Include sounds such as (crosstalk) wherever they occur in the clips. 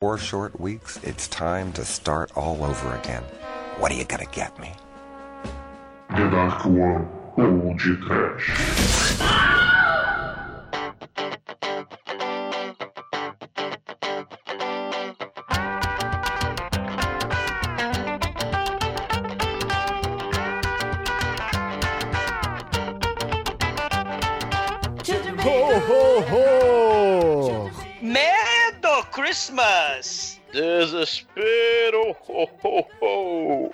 Four short weeks, it's time to start all over again. What are you gonna get me? Dark One ou de Desespero! Ho, ho, ho.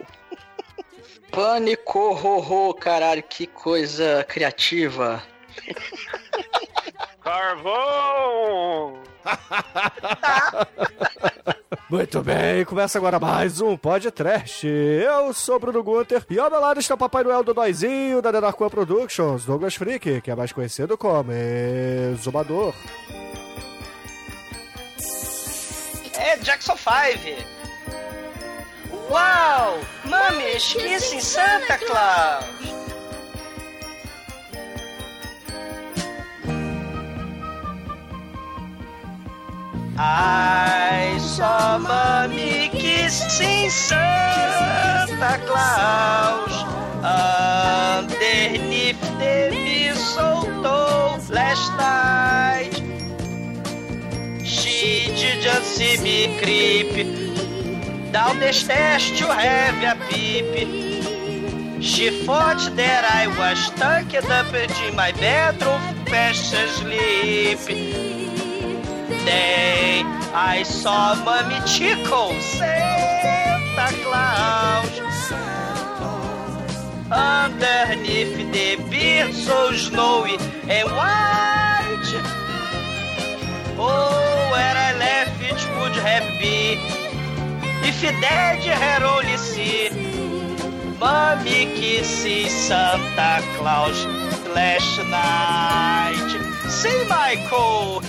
Pânico, ho, ho, caralho, que coisa criativa. (laughs) Carvão! (laughs) Muito bem, começa agora mais um podcast. Eu sou Bruno Gunter e ao meu lado está o Papai Noel do Noizinho da Denarcoa Productions, Douglas Freak, que é mais conhecido como Exumador. É Jackson 5! Uau! Mami, esqueci Santa Claus! Ai, só mami que sim Santa Claus Underneath the mistletoe last night She didn't see me creep Down the stairs to have a peep She thought that I was tucked up in my bedroom fast asleep Then I saw Mommy Chico, Santa Claus. Underneath the beard so snowy and white. Oh, I left it would have been if Daddy had only seen Mommy kissing Santa Claus last night. Sim, Michael!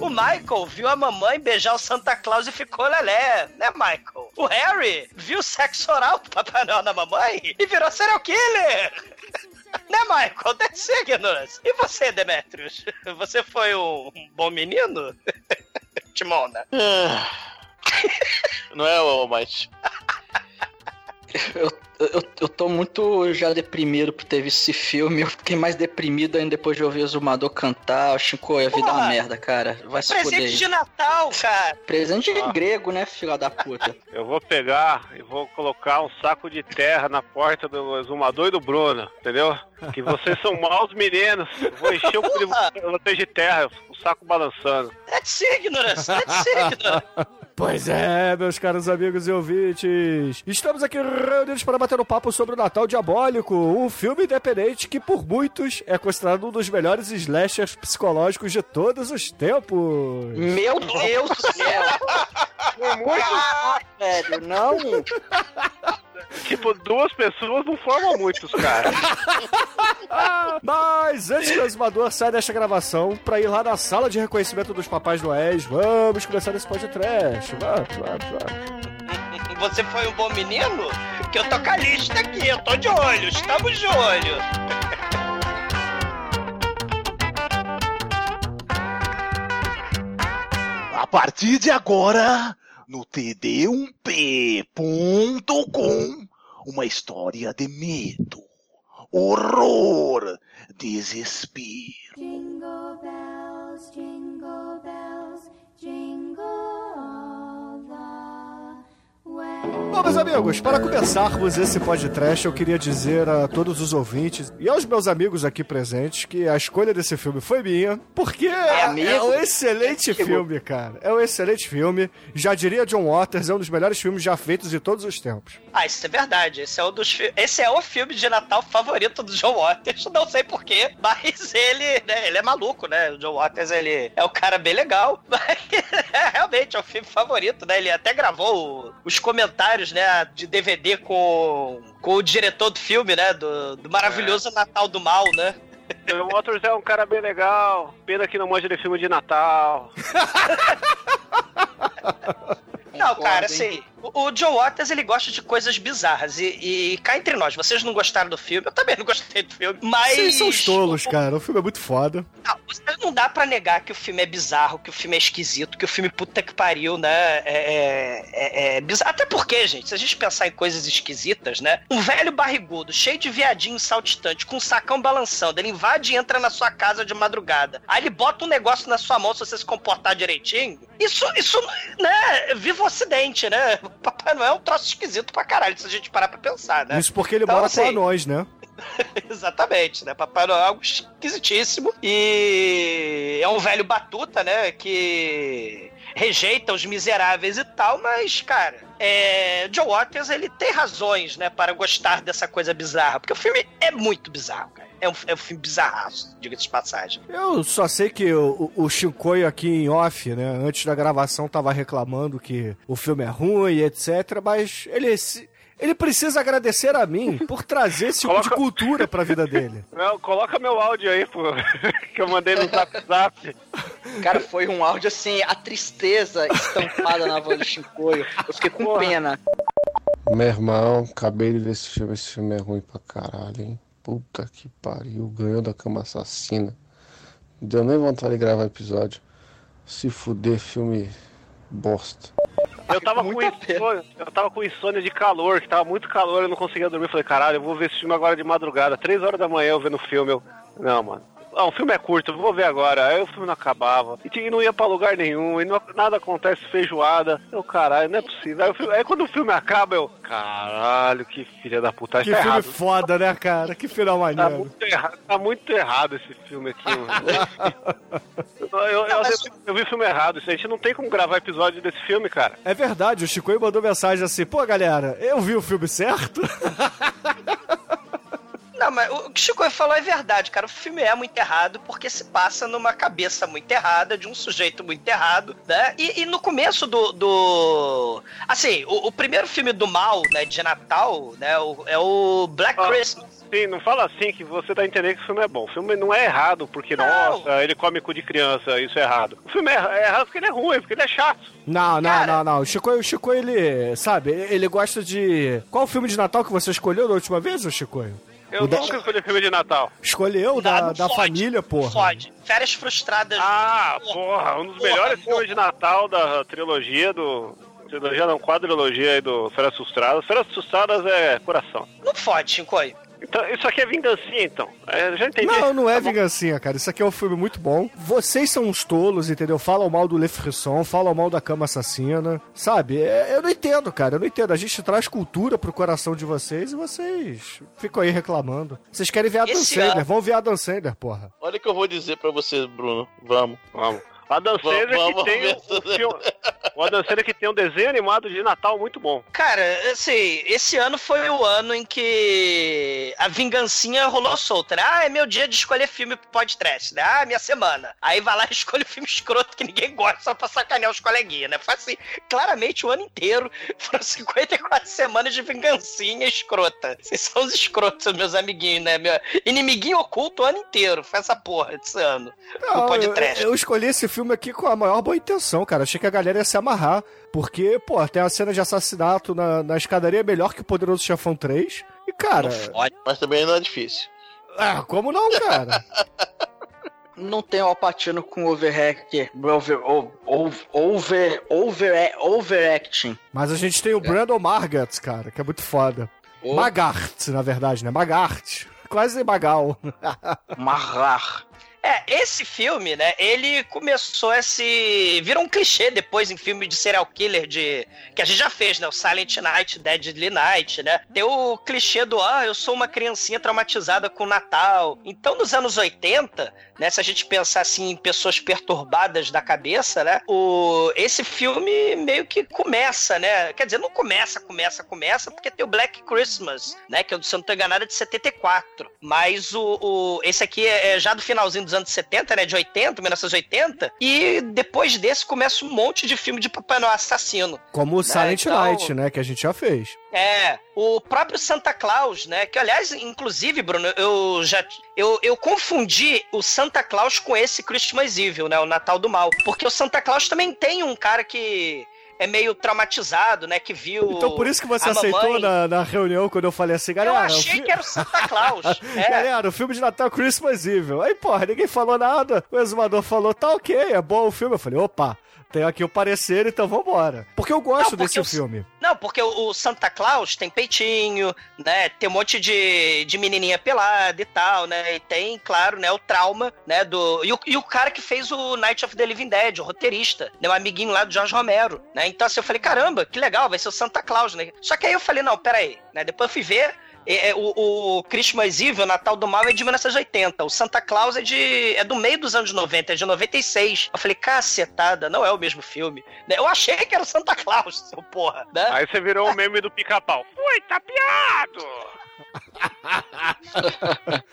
o Michael viu a mamãe beijar o Santa Claus e ficou lelé, né, Michael? O Harry viu sexo oral do Papai Noel na mamãe e virou serial killer! Né, Michael? (laughs) The Signos! E você, Demetrius? Você foi um bom menino? (laughs) Timona. Não é, Mike? Eu, eu, eu tô muito já deprimido por ter visto esse filme. Eu fiquei mais deprimido ainda depois de ouvir o Zumador cantar. O Shinko, a vida é uma merda, cara. Vai se. Presente aí. de Natal, cara! Presente de Ah. grego, né, filha da puta? (laughs) Eu vou pegar e vou colocar um saco de terra na porta do exumador e do Bruno, entendeu? Que vocês são maus meninos. Eu Vou encher o de vocês de terra, o saco balançando. That's ignorance! That's ignorance! (laughs) Pois é, meus caros amigos e ouvintes. Estamos aqui reunidos para bater um papo sobre o Natal Diabólico, um filme independente que por muitos é considerado um dos melhores slashers psicológicos de todos os tempos. Meu Deus do céu! Ah, velho, não. Tipo, duas pessoas não formam muitos, cara. (laughs) Mas antes que o exumador saia desta gravação, pra ir lá na sala de reconhecimento dos Papais Noéis, vamos começar esse podcast. Vamos, vamos, vamos. Você foi um bom menino? Que eu tô com a lista aqui, eu tô de olho, estamos de olho. A partir de agora, no td1p.com, uma história de medo, horror, desespero. Jingle Bom, meus amigos, para começarmos esse podcast, eu queria dizer a todos os ouvintes e aos meus amigos aqui presentes que a escolha desse filme foi minha, porque é, amigo? um excelente filme, cara. É um excelente filme. Já diria John Waters, é um dos melhores filmes já feitos de todos os tempos. Ah, isso é verdade. Esse é, um dos Esse é o filme de Natal favorito do John Waters. Não sei porquê, mas ele, né, ele é maluco, né? O John Waters, ele é um cara bem legal. (laughs) Mas é, realmente é o filme favorito, né? Ele até gravou os comentários, né, de DVD com, com o diretor do filme, né? Do, do maravilhoso Natal do Mal, né? O Waters é um cara bem legal. Pena que não manja de filme de Natal. (laughs) Não, cara, assim, o, Joe Waters, ele gosta de coisas bizarras. E, e cá entre nós, vocês não gostaram do filme, eu também não gostei do filme. Mas. Vocês são os tolos, cara. O filme é muito foda. Não, não dá pra negar que o filme é bizarro, que o filme é esquisito, que o filme puta que pariu, né? É, é, é- é bizarro. Até porque, gente, se a gente pensar em coisas esquisitas, né? Um velho barrigudo, cheio de viadinho saltitante, com um sacão balançando, ele invade e entra na sua casa de madrugada. Aí ele bota um negócio na sua mão se você se comportar direitinho. Isso, isso, né? Viva o Ocidente, né? O (laughs) Papai Noel é um troço esquisito pra caralho, se a gente parar pra pensar, né? Isso porque ele Então, mora assim, com anões, né? (laughs) Exatamente, né? Papai Noel é algo esquisitíssimo. E é um velho batuta, né? Que rejeita os miseráveis e tal, mas, cara, é... Joe Waters, ele tem razões, né, para gostar dessa coisa bizarra. Porque o filme é muito bizarro, cara. É um, é um filme bizarraço, diga-se de passagem. Eu só sei que o, o, Shinkoio aqui em off, né, antes da gravação, tava reclamando que o filme é ruim e etc, mas ele, se- ele precisa agradecer a mim por trazer esse tipo de Coloca- cultura pra vida dele. (laughs) Não, coloca meu áudio aí, pô. (laughs) que eu mandei no zap zap. Cara, foi um áudio assim, a tristeza estampada na voz do Shinkoio. Eu fiquei com Porra. pena. Meu irmão, acabei de ver esse filme. Esse filme é ruim pra caralho, hein? Puta que pariu. Ganhou da cama assassina. Não deu nem vontade de gravar episódio. Se fuder, filme bosta. Eu tava com insônia, eu tava com insônia de calor, que tava muito calor, eu não conseguia dormir. Falei, caralho, eu vou ver esse filme agora de madrugada. Três horas da manhã eu vendo o filme. Eu... Não, mano. Ah, o filme é curto, vou ver agora. Aí o filme não acabava. E, tinha- não ia pra lugar nenhum. E não- nada acontece feijoada. Eu, caralho, não é possível. Aí, o filme- aí quando o filme acaba, eu. Caralho, que filha da puta. Que tá filme errado. foda, né, cara? Que final Tá maneiro. muito, errado, tá muito errado esse filme aqui, mano. (laughs) eu, eu, eu, eu vi o filme errado. A gente não tem como gravar episódio desse filme, cara. É verdade, o Chicoio mandou mensagem assim, pô, galera, eu vi o filme certo? (laughs) Não, mas o que o Chico falou é verdade, cara. O filme é muito errado porque se passa numa cabeça muito errada, de um sujeito muito errado, né? E, e no começo do. do... Assim, o, o primeiro filme do mal, né, de Natal, né, o- é o Black Ah. Christmas. Sim, não fala assim que você tá entendendo que o filme é bom. O filme não é errado porque, Não. nossa, ele come cu de criança, isso é errado. O filme é, é errado porque ele é ruim, porque ele é chato. Não, não, Cara. não, não. O Chico, o Chico, ele, sabe, ele gosta de... Qual filme de Natal que você escolheu da última vez, ô Chicoio? Eu O da- nunca escolhi filme de Natal. Escolheu da, da fode, família, não porra. Fode. Férias frustradas. Ah, porra, um dos Porra, melhores porra. filmes de Natal da trilogia do. Trilogia não, quadrilogia aí do Feras Frustradas. Feras Frustradas é coração. Não fode, Chicoio. Então, isso aqui é vingancinha, então. É, já entendi. Não, não é Tá vingancinha, cara. Isso aqui é um filme muito bom. Vocês são uns tolos, entendeu? Falam mal do Le Frisson, falam mal da cama assassina. Sabe? É- eu não entendo, cara. Eu não entendo. A gente traz cultura pro coração de vocês e vocês ficam aí reclamando. Vocês querem ver a Dan Sandler. Vão ver a Dan Sandler, porra. Olha o que eu vou dizer pra vocês, Bruno. Vamos. Vamos. A Dan Sandler que Vamos tem ver um, um filme- o Adam Sandler que tem um desenho animado de Natal muito bom. Cara, assim, esse ano foi o ano em que a vingancinha rolou solta, né? Ah, é meu dia de escolher filme pro podcast, né? Ah, minha semana. Aí vai lá e (laughs) escolhe o filme escroto que ninguém gosta só pra sacanear os coleguinhas, né? Foi assim, claramente o ano inteiro foram (laughs) 54 semanas de vingancinha escrota. Vocês são os escrotos, meus amiguinhos, né? Meu inimiguinho oculto o ano inteiro. Foi essa porra desse ano. no Não, eu, podcast. eu escolhi esse filme aqui com a maior boa intenção, cara. Achei que a galera ia se amarrar. Porque, pô, tem a cena de assassinato na, na escadaria melhor que o Poderoso Chefão 3. E, cara. Fode. Mas também não é difícil. Ah, como não, cara? (laughs) Não tem o Alpatino com overhack, over, over, over, over, overacting. Mas a gente tem o Brandon Margats, cara, que é muito foda. O Magart, na verdade, né? Magart. Quase Magal. (laughs) Marrar. É, esse filme, né, ele começou a se... Virou um clichê depois em filme de serial killer de... Que a gente já fez, né, o Silent Night, Deadly Night, né? Tem o clichê do, ah, eu sou uma criancinha traumatizada com o Natal. Então, nos anos 80, né, se a gente pensar, assim, em pessoas perturbadas da cabeça, né, o... esse filme meio que começa, né? Quer dizer, não começa, começa, começa, porque tem o Black Christmas, né, que, se eu não tô enganado, é de 74. Mas o... o... Esse aqui é é já do finalzinho dos anos 70, né? De 80, 1980. E depois desse começa um monte de filme de Papai Noel assassino. Como o Silent então- Night, né? Que a gente já fez. É, o próprio Santa Claus, né? Que, aliás, inclusive, Bruno, eu já. Eu, eu confundi o Santa Claus com esse Christmas Evil, né? O Natal do Mal. Porque o Santa Claus também tem um cara que. É meio traumatizado, né? Que viu. Então por isso que você aceitou mamãe. na, na reunião quando eu falei assim, Eu galera. o achei fi- que era o Santa Claus. (laughs) É. Galera, o filme de Natal Christmas Evil. Aí, porra, ninguém falou nada. O exumador falou, tá ok, é bom o filme. Eu falei, opa, tem aqui o parecer, então vambora. Porque eu gosto Não, porque desse eu- filme. Não, porque o, o Santa Claus tem peitinho, né? Tem um monte de, de menininha pelada e tal, né? E tem, claro, né, o trauma, né, do... E o, e o cara que fez o Night of the Living Dead, o roteirista, né, um amiguinho lá do Jorge Romero, né? Então, assim, eu falei, caramba, que legal, vai ser o Santa Claus, né? Só que aí eu falei, não, peraí, né? Depois eu fui ver... é, é, o, o Christmas Evil, Natal do Mal, é de 1980. O Santa Claus é, de, é do meio dos anos 90, é de 96. Eu falei, cacetada, não é o mesmo filme. né? Eu achei que era o Santa Claus, (laughs) seu porra, né? Aí você virou o meme do pica-pau. Foi tapeado! (laughs)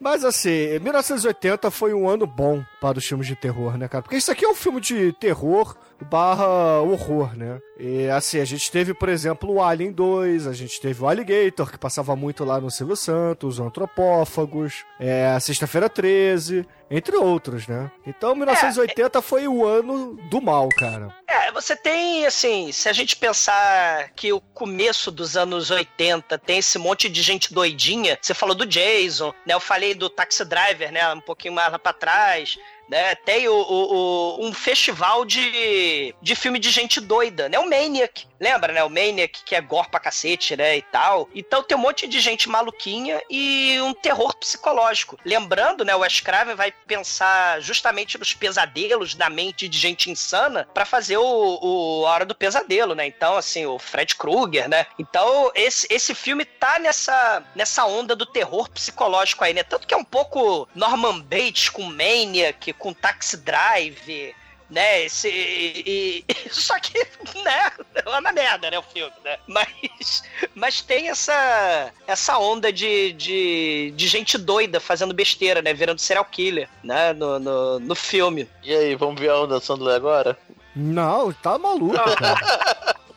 Mas assim, 1980 foi um ano bom para os filmes de terror, né, cara? Porque isso aqui é um filme de terror barra horror, né? E assim, a gente teve, por exemplo, o Alien 2, a gente teve o Alligator, que passava muito lá no Silvio Santos, o Antropófagos, é, a Sexta-feira 13, entre outros, né? Então 1980 foi o ano do mal, cara. É, você tem, assim, se a gente pensar que o começo dos anos 80 tem esse monte de gente doidinha, você falou do Jason, né? Eu falei do Taxi Driver, né? Um pouquinho mais lá pra trás. Né, tem o, o- o- um festival de, de filme de gente doida, né? O Maniac, lembra, né? O Maniac, que é gore pra cacete, né? E tal. Então tem um monte de gente maluquinha e um terror psicológico. Lembrando, né? O Wes Craven vai pensar justamente nos pesadelos da mente de gente insana pra fazer o, o A Hora do Pesadelo, né? Então, assim, o Fred Krueger, né? Então, esse, esse filme tá nessa, nessa onda do terror psicológico aí, né? Tanto que é um pouco Norman Bates com Maniac, com Taxi Drive, né? Esse, e, e- (laughs) só que, né? É uma merda, né? O filme, né? Mas, mas tem essa, essa onda de, de, de gente doida fazendo besteira, né? Virando serial killer, né? No, no, no filme. E aí, vamos ver a onda Sandler agora? Não, tá maluco, cara. (laughs)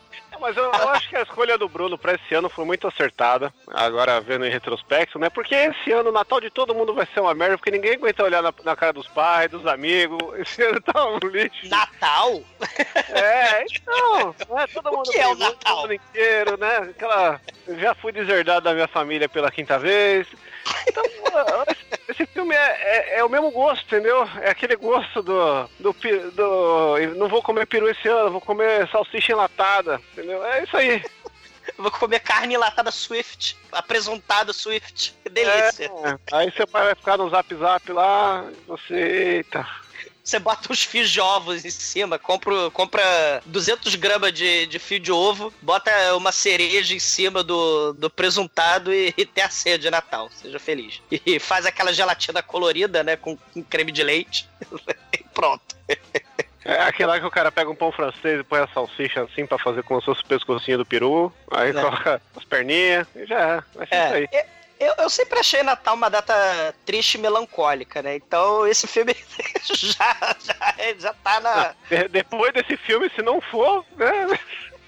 Mas eu, eu acho que a escolha do Bruno pra esse ano foi muito acertada. Agora vendo em retrospecto, né? Porque esse ano o Natal de todo mundo vai ser uma merda, porque ninguém aguenta olhar na, na cara dos pais, dos amigos. Esse ano tá um lixo. Natal? É, então, é, todo mundo que é o Natal? O ano inteiro, né? Aquela. Já fui deserdado da minha família pela quinta vez. Então, (laughs) esse- filme é, é, é o mesmo gosto, entendeu? É aquele gosto do, do, do. Não vou comer peru esse ano, vou comer salsicha enlatada, entendeu? É isso aí. (laughs) Vou comer carne enlatada Swift, apresentada Swift. Que delícia. É, aí seu pai vai ficar no zap zap lá, você. Eita. Você bota uns fios de ovos em cima, compra, compra 200 gramas de, de fio de ovo, bota uma cereja em cima do, do presuntado e, e tem a ceia de Natal. Seja feliz. E faz aquela gelatina colorida, né, com, com creme de leite. (laughs) e pronto. É aquele lá que o cara pega um pão francês e põe a salsicha assim pra fazer como se fosse o pescocinho do peru. Aí É. coloca as perninhas e já é. Vai ser isso aí. É, eu, eu sempre achei Natal uma data triste e melancólica, né? Então esse filme (laughs) já, já, já tá na. De- depois desse filme, se não for, né?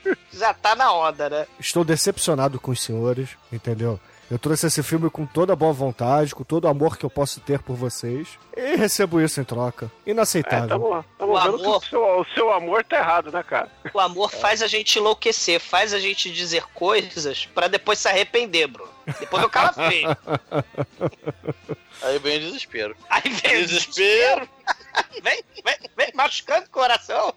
(laughs) Já tá na onda, né? Estou decepcionado com os senhores, entendeu? Eu trouxe esse filme com toda a boa vontade, com todo o amor que eu posso ter por vocês. E recebo isso em troca. É, Inaceitável. tamo, tamo O vendo que amor. o seu, o seu amor tá errado, né, cara? O amor faz a gente enlouquecer, faz a gente dizer coisas pra depois se arrepender, Bruno. Depois o cara feio. Aí vem o desespero. Aí vem o Desespero. (laughs) Vem, vem, vem, machucando o coração.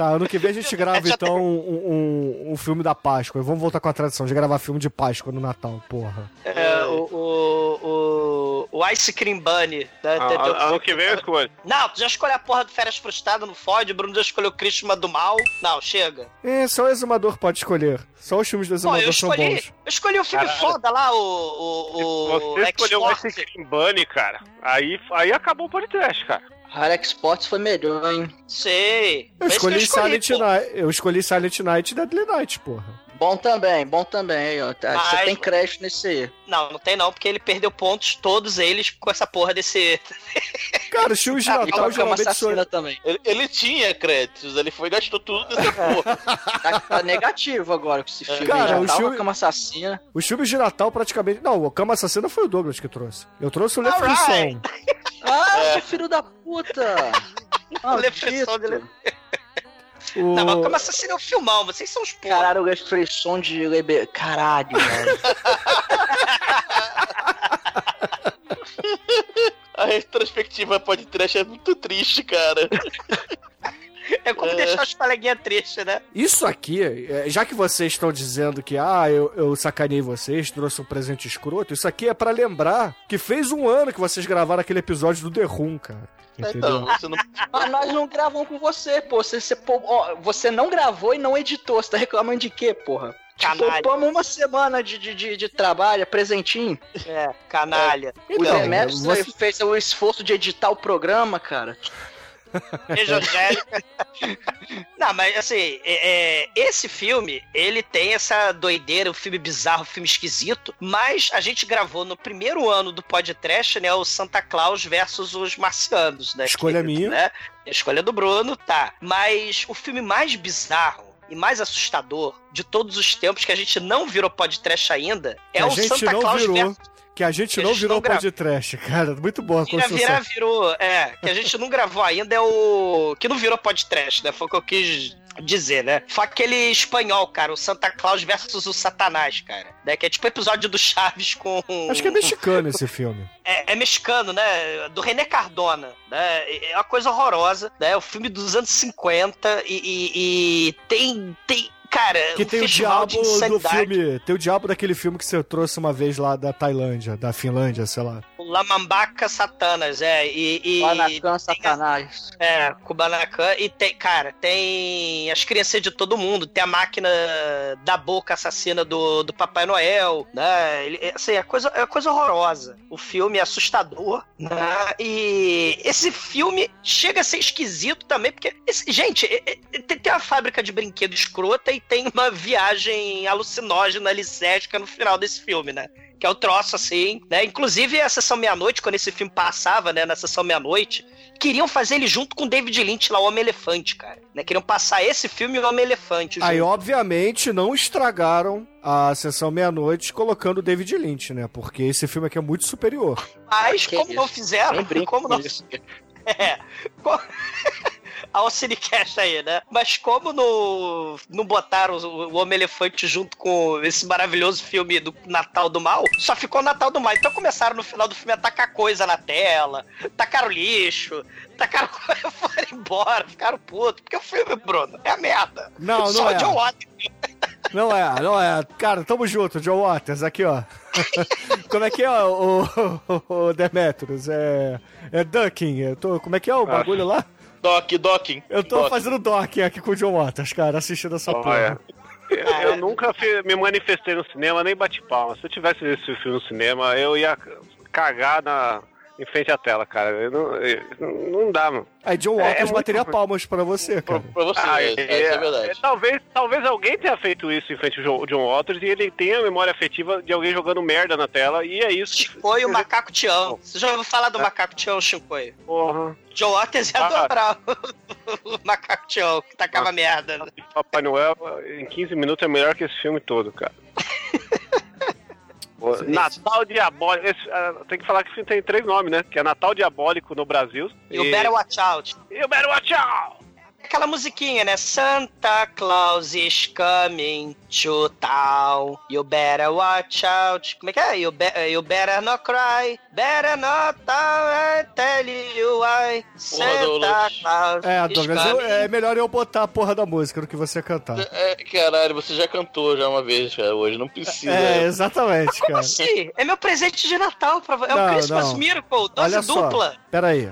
Tá, ano que vem a gente (laughs) grava Já então um, um, um filme da Páscoa. Vamos voltar com a tradição de gravar filme de Páscoa no Natal, porra. É, o, o, o, o Ice Cream Bunny. Né? Ah, Tem- tem- ano que vem eu escolho. Não, tu já escolheu a porra do Férias Frustrada, não fode. O Bruno já escolheu o Christmas do Mal. Não, chega. É, só o exumador pode escolher. Só os filmes do Pô, eu exumador são escolhi, bons. eu escolhi o filme Caralho. foda lá, o. o, o Você escolheu o. Ice Cream Bunny, cara. Aí, aí acabou o podcast, cara. Rara Sports foi melhor, hein? Sei. Eu esse que escolhi, Silent pô. Night. Eu escolhi Silent Night e Deadly Night, porra. Bom também, bom também. ó. Tá, Você Mas- tem crédito nesse aí. Não, não tem não, porque ele perdeu pontos, todos eles, com essa porra desse. (laughs) Cara, filmes de Ah, Natal cama geralmente são... assassina também. Ele, ele tinha créditos, ele foi e gastou tudo nessa porra. (laughs) Tá, tá negativo agora com esse filme. Cara, já o filme- cama assassina. Os filmes de Natal praticamente... Não, o Cama Assassina foi o Douglas que trouxe. Eu trouxe o Le Alright. Frisson. Ah, que filho da puta! (laughs) De Le- O... Não, mas Cama Assassina é um filmão, vocês são os porra. Caralho, a expressão de lebe... Caralho, velho. (laughs) A retrospectiva podcast é muito triste, cara. (laughs) (laughs) É como É. deixar os coleguinhas tristes, né? Isso aqui, é, já que vocês estão dizendo que, ah, eu, eu sacanei vocês, trouxe um presente escroto, isso aqui é pra lembrar que fez um ano que vocês gravaram aquele episódio do The Room, cara. Entendeu? Então, você não. (laughs) Mas nós não gravamos com você, pô. Você, você, pô, ó, você não gravou e não editou. Você tá reclamando de quê, porra? Canalha. Poupamos uma semana de, de, de, de trabalho, é presentinho. É, canalha. o Então, Demetrius você- fez o esforço de editar o programa, cara. Beijo, Angélica. Não, mas assim, é- é, esse filme, ele tem essa doideira, um filme bizarro, um filme esquisito, mas a gente gravou no primeiro ano do podcast, né, o Santa Claus versus os marcianos, né? Escolha que- minha. Né? Escolha do Bruno, tá. Mas o filme mais bizarro e mais assustador de todos os tempos que a gente não virou podcast ainda é a o Santa Claus virou. versus Que a gente Que a não gente virou não grava. podcast, cara. Muito boa a construção. virar, virou. É, que a gente não gravou ainda é o. Que não virou podcast, né? Foi o que eu quis dizer, né? Foi aquele espanhol, cara, o Santa Claus versus o Satanás, cara. Né? Que é tipo episódio do Chaves com. (laughs) Acho que é mexicano esse filme. É, é mexicano, né? Do René Cardona, né? É uma coisa horrorosa, né? O filme dos anos 50 e, e- e tem. tem Cara, Que tem o diabo do filme. Tem o diabo daquele filme que você trouxe uma vez lá da Tailândia, da Finlândia, sei lá. O Lamambaca Satanas, é. E, e, Guanacan, Satanás. É, Kubanacan. E tem, cara, tem as crianças de todo mundo. Tem a máquina da boca assassina do, do Papai Noel, né? Ele, é, assim, é coisa, é coisa horrorosa. O filme é assustador, né? E esse filme chega a ser esquisito também, porque, esse- gente, é- é- tem, tem uma fábrica de brinquedo escrota e tem uma viagem alucinógena, licérgica no final desse filme, né? Que é o troço assim, né? Inclusive a sessão meia-noite, quando esse filme passava, né? Na sessão meia-noite, queriam fazer ele junto com o David Lynch lá, o Homem-Elefante, cara. Né? Queriam passar esse filme e o Homem-Elefante junto. Aí, obviamente, não estragaram a sessão meia-noite colocando o David Lynch, né? Porque esse filme aqui é muito superior. Mas Que como isso? não fizeram, como com não isso. (laughs) É. Co- Olha o Cinecast aí, né? Mas como não, não botaram o, Homem-Elefante junto com esse maravilhoso filme do Natal do Mal, só ficou Natal do Mal. Então começaram no final do filme a tacar coisa na tela, tacaram lixo, tacaram (laughs) coisa, foram embora, ficaram putos. Porque o filme, Bruno, é a merda. Não, só não é. John Waters. Não é, não é. Cara, tamo junto, John Waters, aqui, ó. (laughs) como é que é o, o, o Demetrius? É, é ducking. Eu tô, como é que é o bagulho lá? Doc, docking. Eu tô Doc. fazendo docking aqui com o John Waters, cara, assistindo essa Olha, porra. eu, eu nunca me manifestei no cinema, nem bati palma. Se eu tivesse visto esse filme no cinema, eu ia cagar na, em frente à tela, cara. Eu não, eu- não dá, mano. Aí John É, Waters é muito bateria ruim. palmas pra você, Pra, cara. pra você, Ah, é, é, essa é verdade. é, talvez, talvez alguém tenha feito isso em frente ao Jo- John Waters e ele tenha a memória afetiva de alguém jogando merda na tela, e é isso. Chicoio, o Macaco Tião. Você já ouviu falar do Macaco Tião, Chicoio? Porra. John Waters ia Ah. adorar (laughs) o Macaco Tião, que tacava merda. né? Papai Noel em 15 minutos é melhor que esse filme todo, cara. Pô, Natal Diabólico. esse, ah, tem que falar que esse tem três nomes, né? Que é Natal Diabólico no Brasil. E o Better Watch Out. E o Better Watch Out! Aquela musiquinha, né? Santa Claus is coming to town. You better watch out. Como é que é? You, be you better not cry. Better not. I tell you why. Santa. Claus É, is Douglas, eu- coming. é melhor eu botar a porra da música do que você cantar. É, caralho, você já cantou já uma vez, cara, hoje. Não precisa. É, exatamente, Como cara. assim? É meu presente de Natal pra você. É Não, o Christmas não. Miracle, dose Olha dupla. só, pera aí.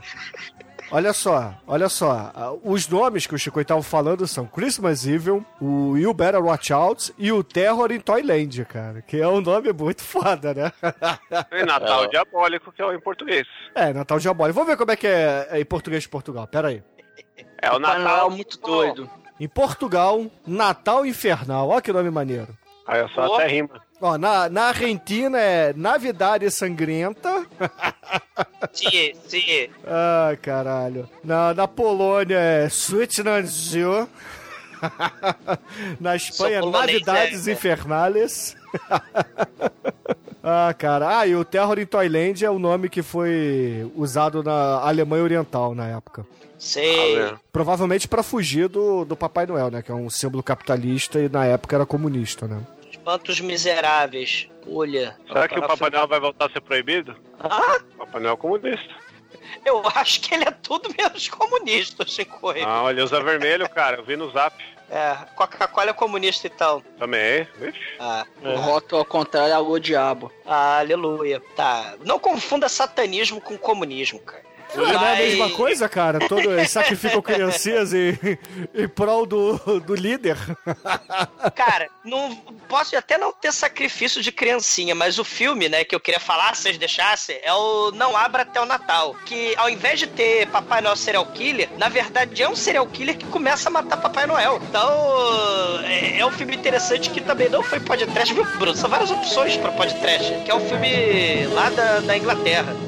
Olha só, olha só. Ah, Os nomes que o Chico estava falando são Christmas Evil, o You Better Watch Out e o Terror in Toyland, cara. Que é um nome muito foda, né? E (laughs) Natal É. Diabólico, que é o em português. É, Natal Diabólico. Vamos ver como é que é é em português de Portugal. Pera aí. É o Natal. Noel muito doido. Em Portugal, Natal Infernal. Olha que nome maneiro. Aí eu só até rima. Ó, na, na Argentina é Navidade Sangrenta. (laughs) Sim, sim. Ai, caralho. Na, na Polônia é Sweetnanzio. (laughs) na Espanha, Navidades é, é. Infernales. (laughs) Ah, cara. Ah, e o Terror em Toyland é o nome que foi usado na Alemanha Oriental na época. Sei. Ah, Provavelmente pra fugir do, do Papai Noel, né? Que é um símbolo capitalista e na época era comunista, né? Espantos miseráveis. Olha. Será que o Papai Noel vai voltar a ser proibido? Ah, Papai Noel é comunista. eu acho que ele é tudo menos comunista, Chico. Ah, ele usa vermelho, cara. Eu vi no zap. É, Coca-Cola é comunista então. Também. Vixe. Ah, O rótulo ao contrário é algo diabo. ah, aleluia. Tá. Não confunda satanismo com comunismo, cara. Não é a mesma coisa, cara? Todos eles sacrificam criancinhas em, em prol do, do líder. Cara, não posso até não ter sacrifício de criancinha, mas o filme, né, que eu queria falar, se vocês deixassem, é o Não Abra Até o Natal. Que ao invés de ter Papai Noel serial killer, na verdade é um serial killer que começa a matar Papai Noel. Então, é, é um filme interessante que também não foi podcast, viu, Bruno? São várias opções pra podcast, que é um filme lá da, da Inglaterra.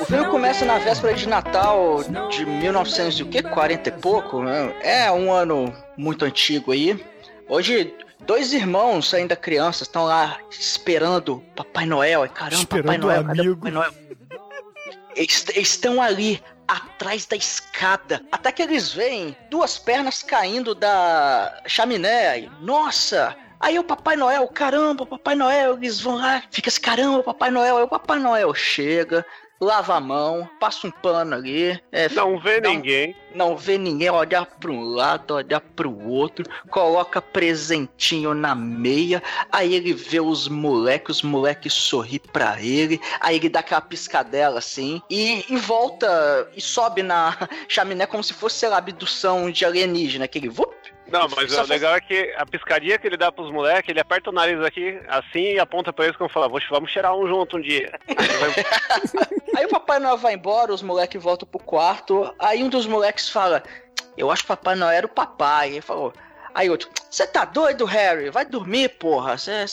O filme começa na véspera de Natal de 1940 e pouco, né? É um ano muito antigo aí. Hoje, dois irmãos ainda crianças estão lá esperando Papai Noel. E caramba, Papai Esperando o Noel, amigo. Papai Noel? Eles estão ali atrás da escada. Até que eles veem duas pernas caindo da chaminé. Nossa! Aí o Papai Noel, caramba, Papai Noel, eles vão lá, fica assim, caramba, Papai Noel. Aí o Papai Noel chega, lava a mão, passa um pano ali. é, Não vê Não. ninguém. não vê ninguém olhar para um lado, olhar para o outro, coloca presentinho na meia, aí ele vê os moleques, os moleques sorri pra ele, aí ele dá aquela piscadela assim, e, e volta e sobe na (laughs) chaminé como se fosse, sei lá, abdução de alienígena, aquele vup. Não, mas o legal é que a piscadinha que ele dá pros moleques, ele aperta o nariz aqui, assim, e aponta pra eles como fala, "Vou- vamos cheirar um junto um dia. Aí (laughs) o Papai Noel vai embora, os moleques voltam pro quarto. Aí um dos moleques fala: Eu acho que Papai Noel era o papai. Ele falou. Aí outro, você tá doido, Harry? Vai dormir, porra. Você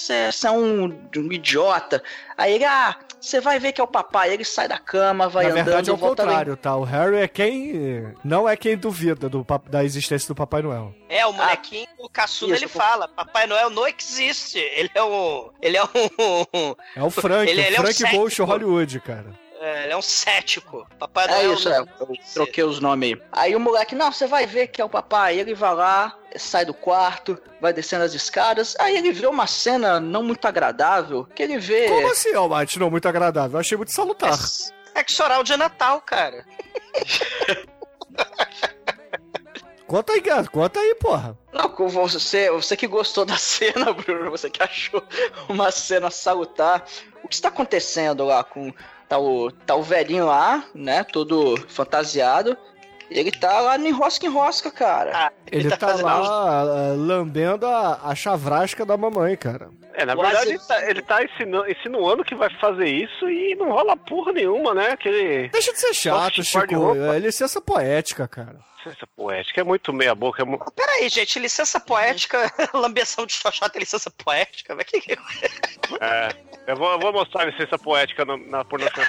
é um, um idiota. Aí ele, ah, você vai ver que é o papai. Ele sai da cama, vai Na andando, verdade é o em- contrário, tá? O Harry é quem. Não é quem duvida do, da existência do Papai Noel. É, o molequinho, o caçudo, isso, ele fala, Papai Noel não existe. Ele é um... Ele é um... É o Frank, (laughs) Ele- o ele é um Frank cético. Ghost Hollywood, cara. É, ele é um cético. Papai É Noel isso, não é. Eu troquei os nomes aí. Aí o moleque, não, você vai ver que é o papai. Ele vai lá, sai do quarto, vai descendo as escadas. Aí ele vê uma cena não muito agradável. Que ele vê. Como assim, Almighty? Não, muito agradável. Eu achei muito salutar. É que chorar o de Natal, cara. Conta aí, Gueto, conta aí, porra. Não, você, você que gostou da cena, (laughs) Bruno, você que achou uma cena salutar. O que está acontecendo lá com. Tá o, tá o velhinho lá, né? Todo fantasiado. Ele tá lá no enrosca enrosca, cara. Ah, Ele, tá, fazendo- lá ah, lambendo a, a chavrasca da mamãe, cara. É, na Quase- verdade, ele tá, ele tá insinuando que vai fazer isso e não rola porra nenhuma, né? Aquele. Deixa de ser chato, Chico. É licença poética, cara. Licença poética, é muito meia boca. É mu- Peraí, gente, licença poética, (laughs) lambeção de xoxota, licença poética, mas que que... é, eu, vou, eu vou mostrar a licença poética na, na pornografia.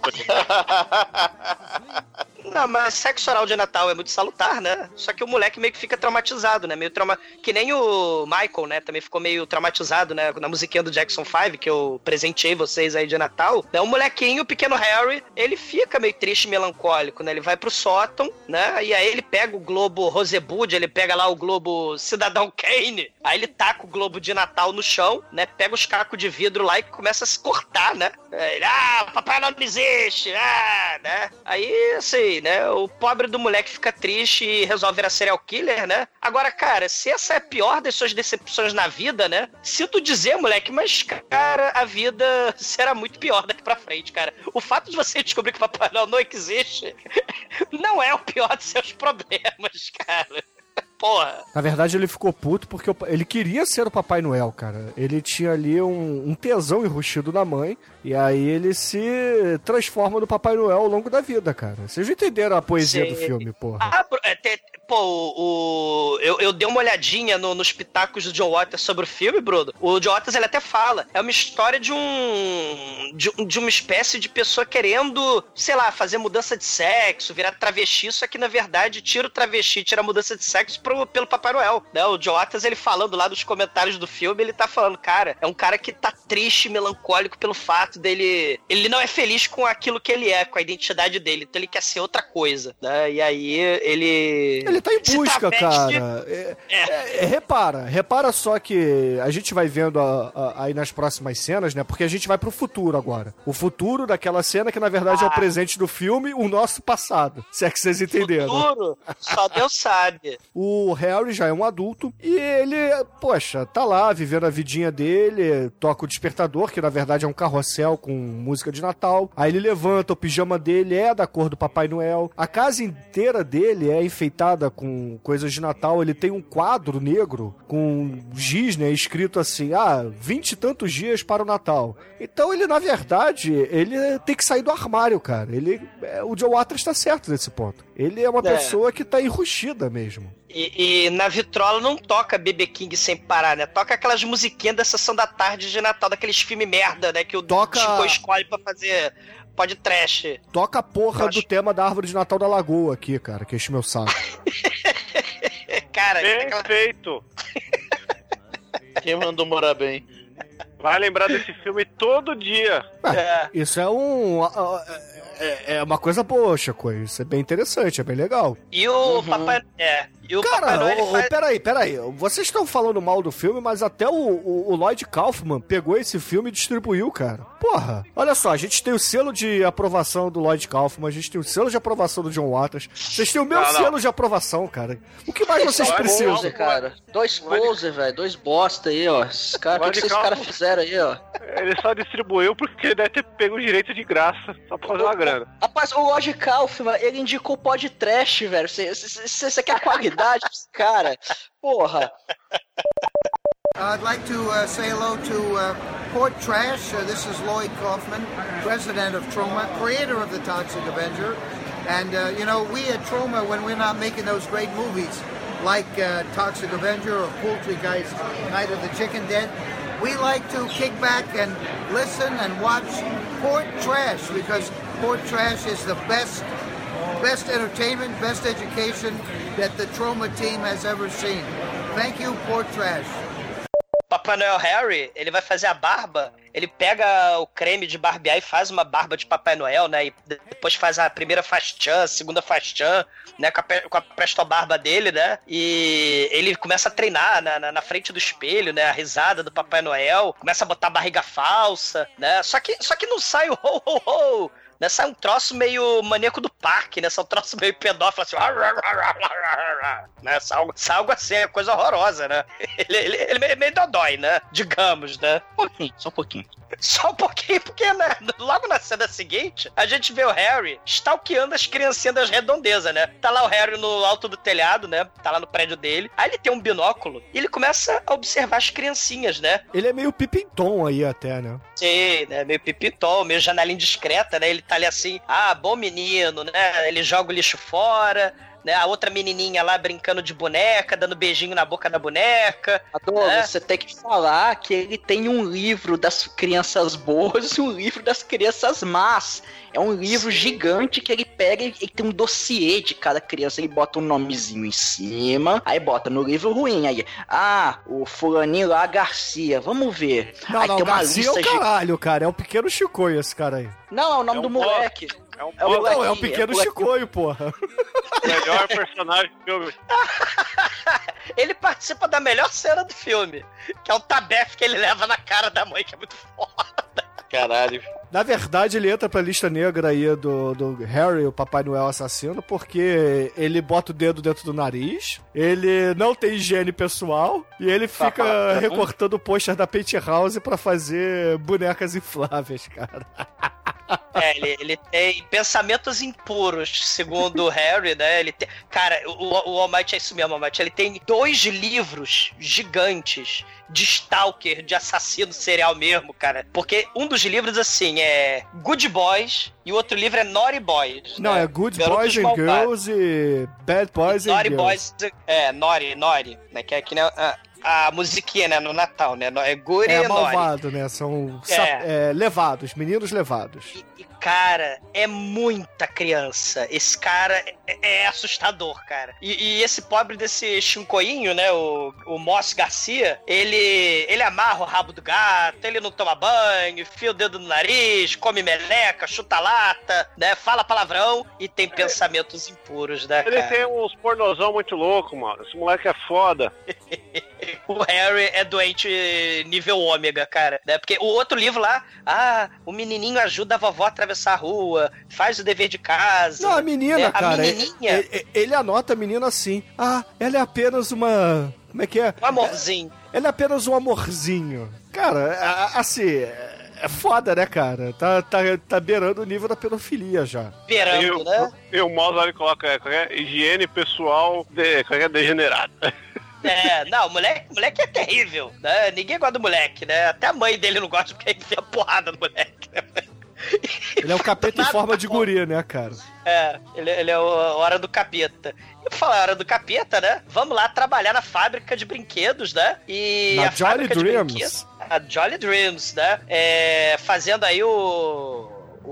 (laughs) Não, mas sexo oral de Natal é muito salutar, né? Só que o moleque meio que fica traumatizado, né? Meio trauma... Que nem o Michael, né? Também ficou meio traumatizado, né? Na musiquinha do Jackson 5, que eu presenteei vocês aí de Natal. Né? O molequinho, o pequeno Harry, ele fica meio triste e melancólico, né? Ele vai pro sótão, né? E aí ele pega o globo Rosebud, ele pega lá o globo Cidadão Kane. Aí ele taca o globo de Natal no chão, né? Pega os cacos de vidro lá e começa a se cortar, né? Ele, ah, papai não existe, ah, né? Aí, assim, né? O pobre do moleque fica triste e resolve virar serial killer, né? Agora, cara, se essa é a pior das suas decepções na vida, né? Sinto dizer, moleque, mas, cara, a vida (laughs) será muito pior daqui pra frente, cara. O fato de você descobrir que o Papai Noel não existe (laughs) não é o pior dos seus problemas, cara. (laughs) porra. Na verdade, ele ficou puto porque ele queria ser o Papai Noel, cara. Ele tinha ali um, um tesão enrustido na mãe. E aí ele se transforma no Papai Noel ao longo da vida, cara. Vocês já entenderam a poesia do Sim. filme, porra. Ah, é, pô, o, eu, eu dei uma olhadinha no- nos pitacos do John Waters sobre o filme, Bruno. O John Waters, ele até fala, é uma história de um, de, de uma espécie de pessoa querendo, sei lá, fazer mudança de sexo, virar travesti, só que na verdade tira o travesti, tira a mudança de sexo pro, pelo Papai Noel, né? O John Waters, ele falando lá nos comentários do filme, ele tá falando, cara, é um cara que tá triste, melancólico pelo fato dele, ele não é feliz com aquilo que ele é, com a identidade dele, então ele quer ser outra coisa, né? E aí ele... Ele tá em busca, cara. É, é, é, repara, repara só que a gente vai vendo a- a- aí nas próximas cenas, né? Porque a gente vai pro futuro agora. O futuro daquela cena que na verdade é o Ah. presente do filme, o nosso passado. Se é que vocês entenderam. Futuro, só Deus sabe. O Harry já é um adulto e ele, poxa, tá lá vivendo a vidinha dele, toca o despertador, que na verdade é um carrossel com música de Natal. Aí ele levanta, o pijama dele é da cor do Papai Noel. A casa inteira dele é enfeitada com coisas de Natal. Ele tem um quadro negro com giz, né, escrito assim: ah, vinte e tantos dias para o Natal. Então ele, na verdade, ele tem que sair do armário, cara. Ele, é, o Joe Waters tá certo nesse ponto. Ele é uma É. pessoa que tá enrustida mesmo. E, e na vitrola não toca BB King sem parar, né? Toca aquelas musiquinhas da sessão da tarde de Natal, daqueles filmes merda, né? Que o Toca- Chico escolhe pra fazer pod trash. Toca a porra do tema da árvore de Natal da Lagoa aqui, cara, que enche meu saco. (laughs) Cara, Perfeito. Quem mandou morar bem? Vai lembrar desse filme todo dia. É. Isso é um. É, é uma coisa boa, Chico. Isso é bem interessante, é bem legal. E o Papai. É. E o Papai Cara, Noel. ele ô, ô, faz- peraí, peraí. Vocês estão falando mal do filme, mas até o, o- o Lloyd Kaufman pegou esse filme e distribuiu, cara. Porra, olha só, a gente tem o selo de aprovação do Lloyd Kaufman, a gente tem o selo de aprovação do John Waters. Vocês têm o meu Não, não. selo de aprovação, cara. O que mais vocês Dois precisam? poser, cara. Dois poser, velho. Dois bosta aí, ó. Esses caras, o que, que esses caras fizeram aí, ó? Ele só distribuiu porque ele deve ter pego o direito de graça, só pra fazer uma grana. Rapaz, o Lodge Kaufman, ele indicou pod trash, velho. Você quer qualidade desse cara? Porra. I'd like to uh, say hello to uh, Port Trash. Uh, this is Lloyd Kaufman, president of Troma, creator of the Toxic Avenger. And, uh, you know, we at Troma, when we're not making those great movies like uh, Toxic Avenger or Poultry Guys Night of the Chicken Dead, we like to kick back and listen and watch Port Trash because Port Trash is the best best entertainment, best education that the Troma team has ever seen. Thank you, Port Trash. Papai Noel Harry, ele vai fazer a barba, ele pega o creme de barbear e faz uma barba de Papai Noel, né? E depois faz a primeira fastian, a segunda fastian, né? Com a, com a presto-barba dele, né? E ele começa a treinar na, na, na frente do espelho, né? A risada do Papai Noel, começa a botar barriga falsa, né? Só que, só que não sai o ho, ho, ho, né? Sai um troço meio maníaco do parque, né? Sai um troço meio pedófilo, assim... Né? Sai algo, algo assim, é coisa horrorosa, né? (laughs) Ele, ele, ele é meio dodói, né? Digamos, né? Um pouquinho, só um pouquinho. Só um pouquinho, porque né, logo na cena seguinte, a gente vê o Harry stalkeando as criancinhas das redondezas, né? Tá lá o Harry no alto do telhado, né? Tá lá no prédio dele. Aí ele tem um binóculo e ele começa a observar as criancinhas, né? Ele é meio pipintom aí até, né? Sim, né? Meio pipitol, meio janelinha discreta, né? Ele tá ali assim, ah, bom menino, né? Ele joga o lixo fora, né? A outra menininha lá brincando de boneca, dando beijinho na boca da boneca. Adoro, né? você tem que falar que ele tem um livro das crianças boas e um livro das crianças más. É um livro gigante que ele pega e tem um dossiê de cada criança. Ele bota um nomezinho em cima, aí bota no livro ruim. Aí, ah, o fulaninho lá, Garcia, vamos ver. Não, aí não, tem uma Garcia é lista o gi- caralho, cara. É o pequeno Chicoio esse cara aí. Não, é o nome É do um moleque. É um É o Não, é o pequeno é Chicoio, porra. melhor personagem do filme. (laughs) Ele participa da melhor cena do filme, que é o tabef que ele leva na cara da mãe, que é muito foda. Caralho. Na verdade, ele entra pra lista negra aí do, do Harry, o Papai Noel assassino, porque ele bota o dedo dentro do nariz, ele não tem higiene pessoal e ele fica Papai, recortando o pôster da Pente House pra fazer bonecas infláveis, cara. (laughs) É, ele, ele tem pensamentos impuros, segundo o Harry, né? Ele tem, cara, o, o All Might é isso mesmo, All Might. Ele tem dois livros gigantes de Stalker, de assassino serial mesmo, cara. Porque um dos livros, assim, é Good Boys e o outro livro é Naughty Boys. Não, né? é Good Garotos Boys and. Girls e Bad Boys and Naughty Girls. Boys, é, Naughty, Naughty, né? Que é que nem a, a musiquinha, né? No Natal, né? É Good É e malvado, né? São sa- é, levados, meninos levados. Cara, é muita criança. Esse cara é, é assustador, cara. E, e esse pobre desse chincoinho, né? O, o Moss Garcia, ele, ele amarra o rabo do gato, ele não toma banho, enfia o dedo no nariz, come meleca, chuta lata, né? Fala palavrão e tem pensamentos impuros, né, Ele cara? tem uns pornozão muito louco, mano. Esse moleque é foda. (laughs) O Harry é doente nível ômega, cara. Né? Porque o outro livro lá, ah, o menininho ajuda a vovó a atravessar a rua, faz o dever de casa. Não, a menina, né? cara, A menininha, ele, ele- ele anota a menina assim. Ah, ela é apenas uma. Como é que é? um amorzinho. Ela é apenas um amorzinho. Cara, assim, é é foda, né, cara? Tá, tá, tá beirando o nível da pedofilia já. Esperando, e, o- né? E o ele coloca é, é? higiene pessoal de, é? degenerado. É, não, o moleque, moleque é terrível, né? Ninguém gosta do moleque, né? Até a mãe dele não gosta porque enfia porrada no moleque. né? (laughs) Ele é um capeta em forma de guri, né, cara? É, ele, ele é o Hora do Capeta. E por falar Hora do Capeta, né? Vamos lá trabalhar na fábrica de brinquedos, né? E Na a Jolly Dreams. A Jolly Dreams, né? É, fazendo aí o,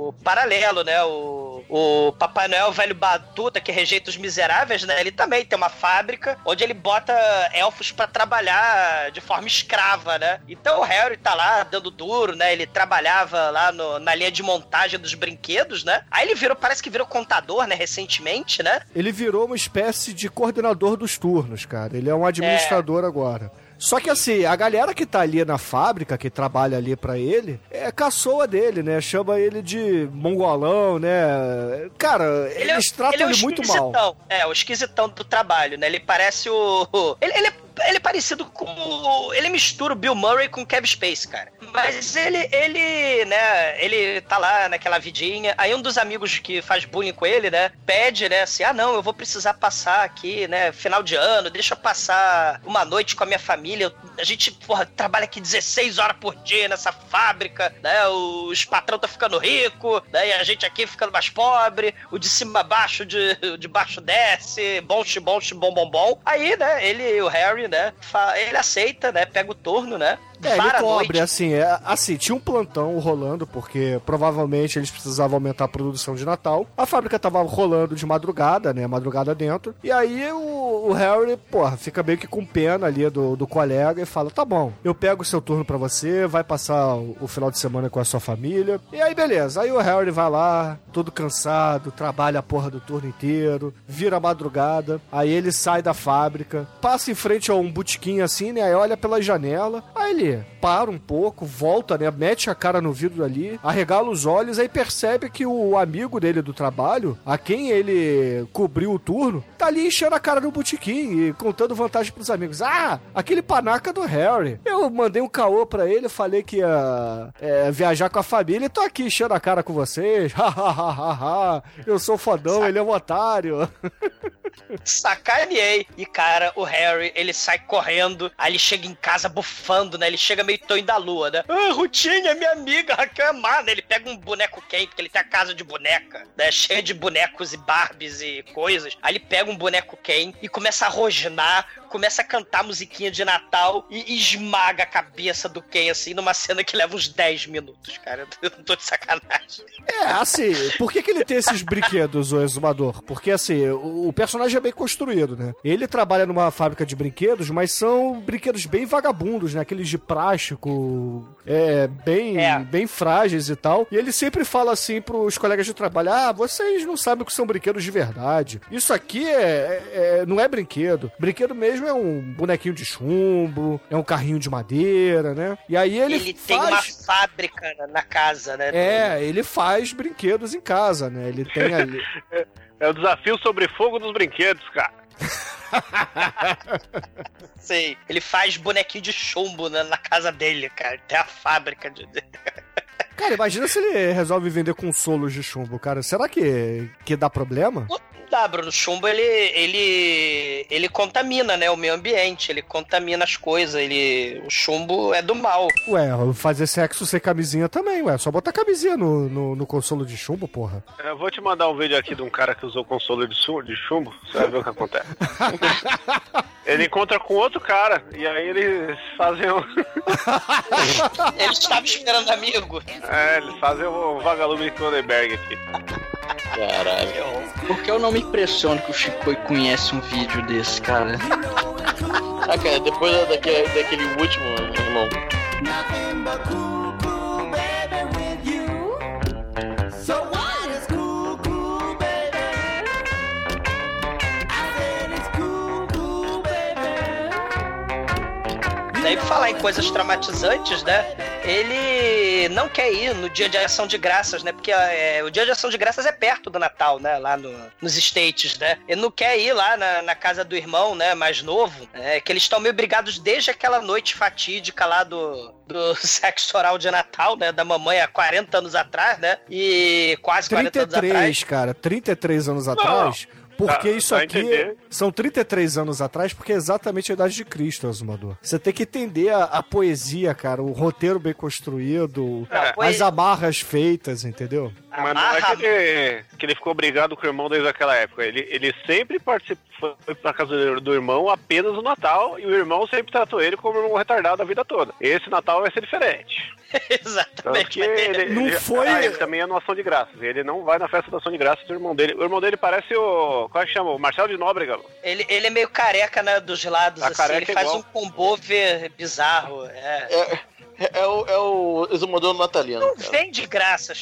o paralelo, né? O, o Papai Noel Velho Batuta, que rejeita os miseráveis, né? Ele também tem uma fábrica onde ele bota elfos pra trabalhar de forma escrava, né? Então o Harry tá lá dando duro, né? Ele trabalhava lá no- na linha de montagem dos brinquedos, né? Aí ele virou, parece que virou contador, né? Recentemente, né? Ele virou uma espécie de coordenador dos turnos, cara. Ele é um administrador agora. Só que assim, a galera que tá ali na fábrica, que trabalha ali pra ele, é caçoa dele, né? Chama ele de mongolão, né? Cara, Ele é, eles tratam ele é o ele muito mal. esquisitão. É, o esquisitão do trabalho, né? Ele parece o. Ele, ele, é, ele é parecido com. Ele mistura o Bill Murray com o Kevin Space, cara. Mas ele, ele, né? Ele tá lá naquela vidinha. Aí um dos amigos que faz bullying com ele, né? Pede, né? Assim, ah, não, eu vou precisar passar aqui, né? Final de ano, deixa eu passar uma noite com a minha família. A gente, porra, trabalha aqui 16 horas por dia nessa fábrica, né? Os patrão tá ficando rico, né? E a gente aqui ficando mais pobre. O de cima baixo, de, de baixo desce. Bom, xi, bom, bom, bom. Aí, né? Ele, o Harry, né? Ele aceita, né? Pega o turno, né? É, ele cobre, noite. assim, é, assim, tinha um plantão rolando, porque provavelmente eles precisavam aumentar a produção de Natal. A fábrica tava rolando de madrugada, né, madrugada dentro. E aí o, o Harry, porra, fica meio que com pena ali do, do colega e fala, tá bom, eu pego o seu turno pra você, vai passar o, o final de semana com a sua família. E aí, beleza. Aí o Harry vai lá, todo cansado, trabalha a porra do turno inteiro, vira a madrugada, aí ele sai da fábrica, passa em frente a um botequim assim, né, aí olha pela janela, aí ele para um pouco, volta, né? Mete a cara no vidro ali, arregala os olhos, aí percebe que o amigo dele do trabalho, a quem ele cobriu o turno, tá ali enchendo a cara no botequim e contando vantagem pros amigos. Ah, aquele panaca do Harry. Eu mandei um caô pra ele, falei que ia é, viajar com a família e tô aqui enchendo a cara com vocês. (laughs) Hahaha, eu sou fodão, ele é um otário. (laughs) Sacaneei. E, cara, o Harry, ele sai correndo, aí ele chega em casa bufando, né? Ele chega meio Tonho da Lua, né? Ah, Rutinha, minha amiga, Raquel é má, né? Ele pega um boneco Ken, porque ele tem a casa de boneca, né? Cheia de bonecos e Barbies e coisas. Aí ele pega um boneco Ken e começa a rosnar, começa a cantar musiquinha de Natal e esmaga a cabeça do Ken, assim, numa cena que leva uns 10 minutos, cara. (laughs) Eu não tô de sacanagem. É, assim, por que, que ele tem esses brinquedos, o exumador? Porque, assim, o, o personagem é bem construído, né? Ele trabalha numa fábrica de brinquedos, mas são brinquedos bem vagabundos, né? Aqueles de plástico, é, bem, bem frágeis e tal. E ele sempre fala assim pros colegas de trabalho: ah, vocês não sabem o que são brinquedos de verdade. Isso aqui é, é- é- não é brinquedo. Brinquedo mesmo é um bonequinho de chumbo, é um carrinho de madeira, né? E aí ele, Ele, tem faz... uma fábrica na- na casa, né? É, ele faz brinquedos em casa, né? Ele tem ali. (laughs) É o desafio sobre fogo dos brinquedos, cara. (laughs) Sei. Ele faz bonequinho de chumbo né, na casa dele, cara. Tem a fábrica de. (laughs) Cara, imagina se ele resolve vender consolos de chumbo, cara. Será que, que dá problema? Dá, Bruno, o chumbo ele, ele, ele contamina, né, o meio ambiente, ele contamina as coisas, ele, o chumbo é do mal. Ué, fazer sexo sem camisinha também, ué. Só botar camisinha no, no, no consolo de chumbo, porra. Eu vou te mandar um vídeo aqui de um cara que usou console de, de chumbo, você vai ver o que acontece. (laughs) ele encontra com outro cara, e aí eles fazem um. Ele estava esperando amigo. (laughs) É, eles fazem o vagalume Cronenberg aqui. Caralho. Por que eu não me impressiono que o Chico conhece um vídeo desse, cara? (laughs) Ah, cara, depois da- daquele, daquele último, irmão. Daí pra falar em coisas traumatizantes, né? Ele não quer ir no dia de ação de graças, né? Porque é, o dia de ação de graças é perto do Natal, né? Lá no- nos States, né? Ele não quer ir lá na, na casa do irmão, né? Mais novo. É, que eles estão meio brigados desde aquela noite fatídica lá do, do (laughs) sexo oral de Natal, né? Da mamãe há 40 anos atrás, né? E quase 40 anos atrás. 33, cara, 33 anos atrás. Porque Dá- isso aqui entender. são 33 anos atrás, porque é exatamente a idade de Cristo, Azumador. Você tem que entender a, a poesia, cara, o roteiro bem construído, É. as amarras feitas, entendeu? Mas não é que ele, que ele ficou brigado com o irmão desde aquela época. Ele, ele sempre participou, foi pra casa do, irmão apenas no Natal e o irmão sempre tratou ele como um irmão retardado a vida toda. Esse Natal vai ser diferente. (laughs) Exatamente. Ele, Não ele- foi- ah, ele também é no Ação de Graças. Ele não vai na festa da Ação de Graças do irmão dele. O irmão dele parece o. Qual é que chama? O Marcelo de Nóbrega. Ele, ele é meio careca, né? Dos lados, A assim. careca Ele é faz igual. um combover bizarro. É. É, é, o, é o exumador natalino. Não cara. vem de graça,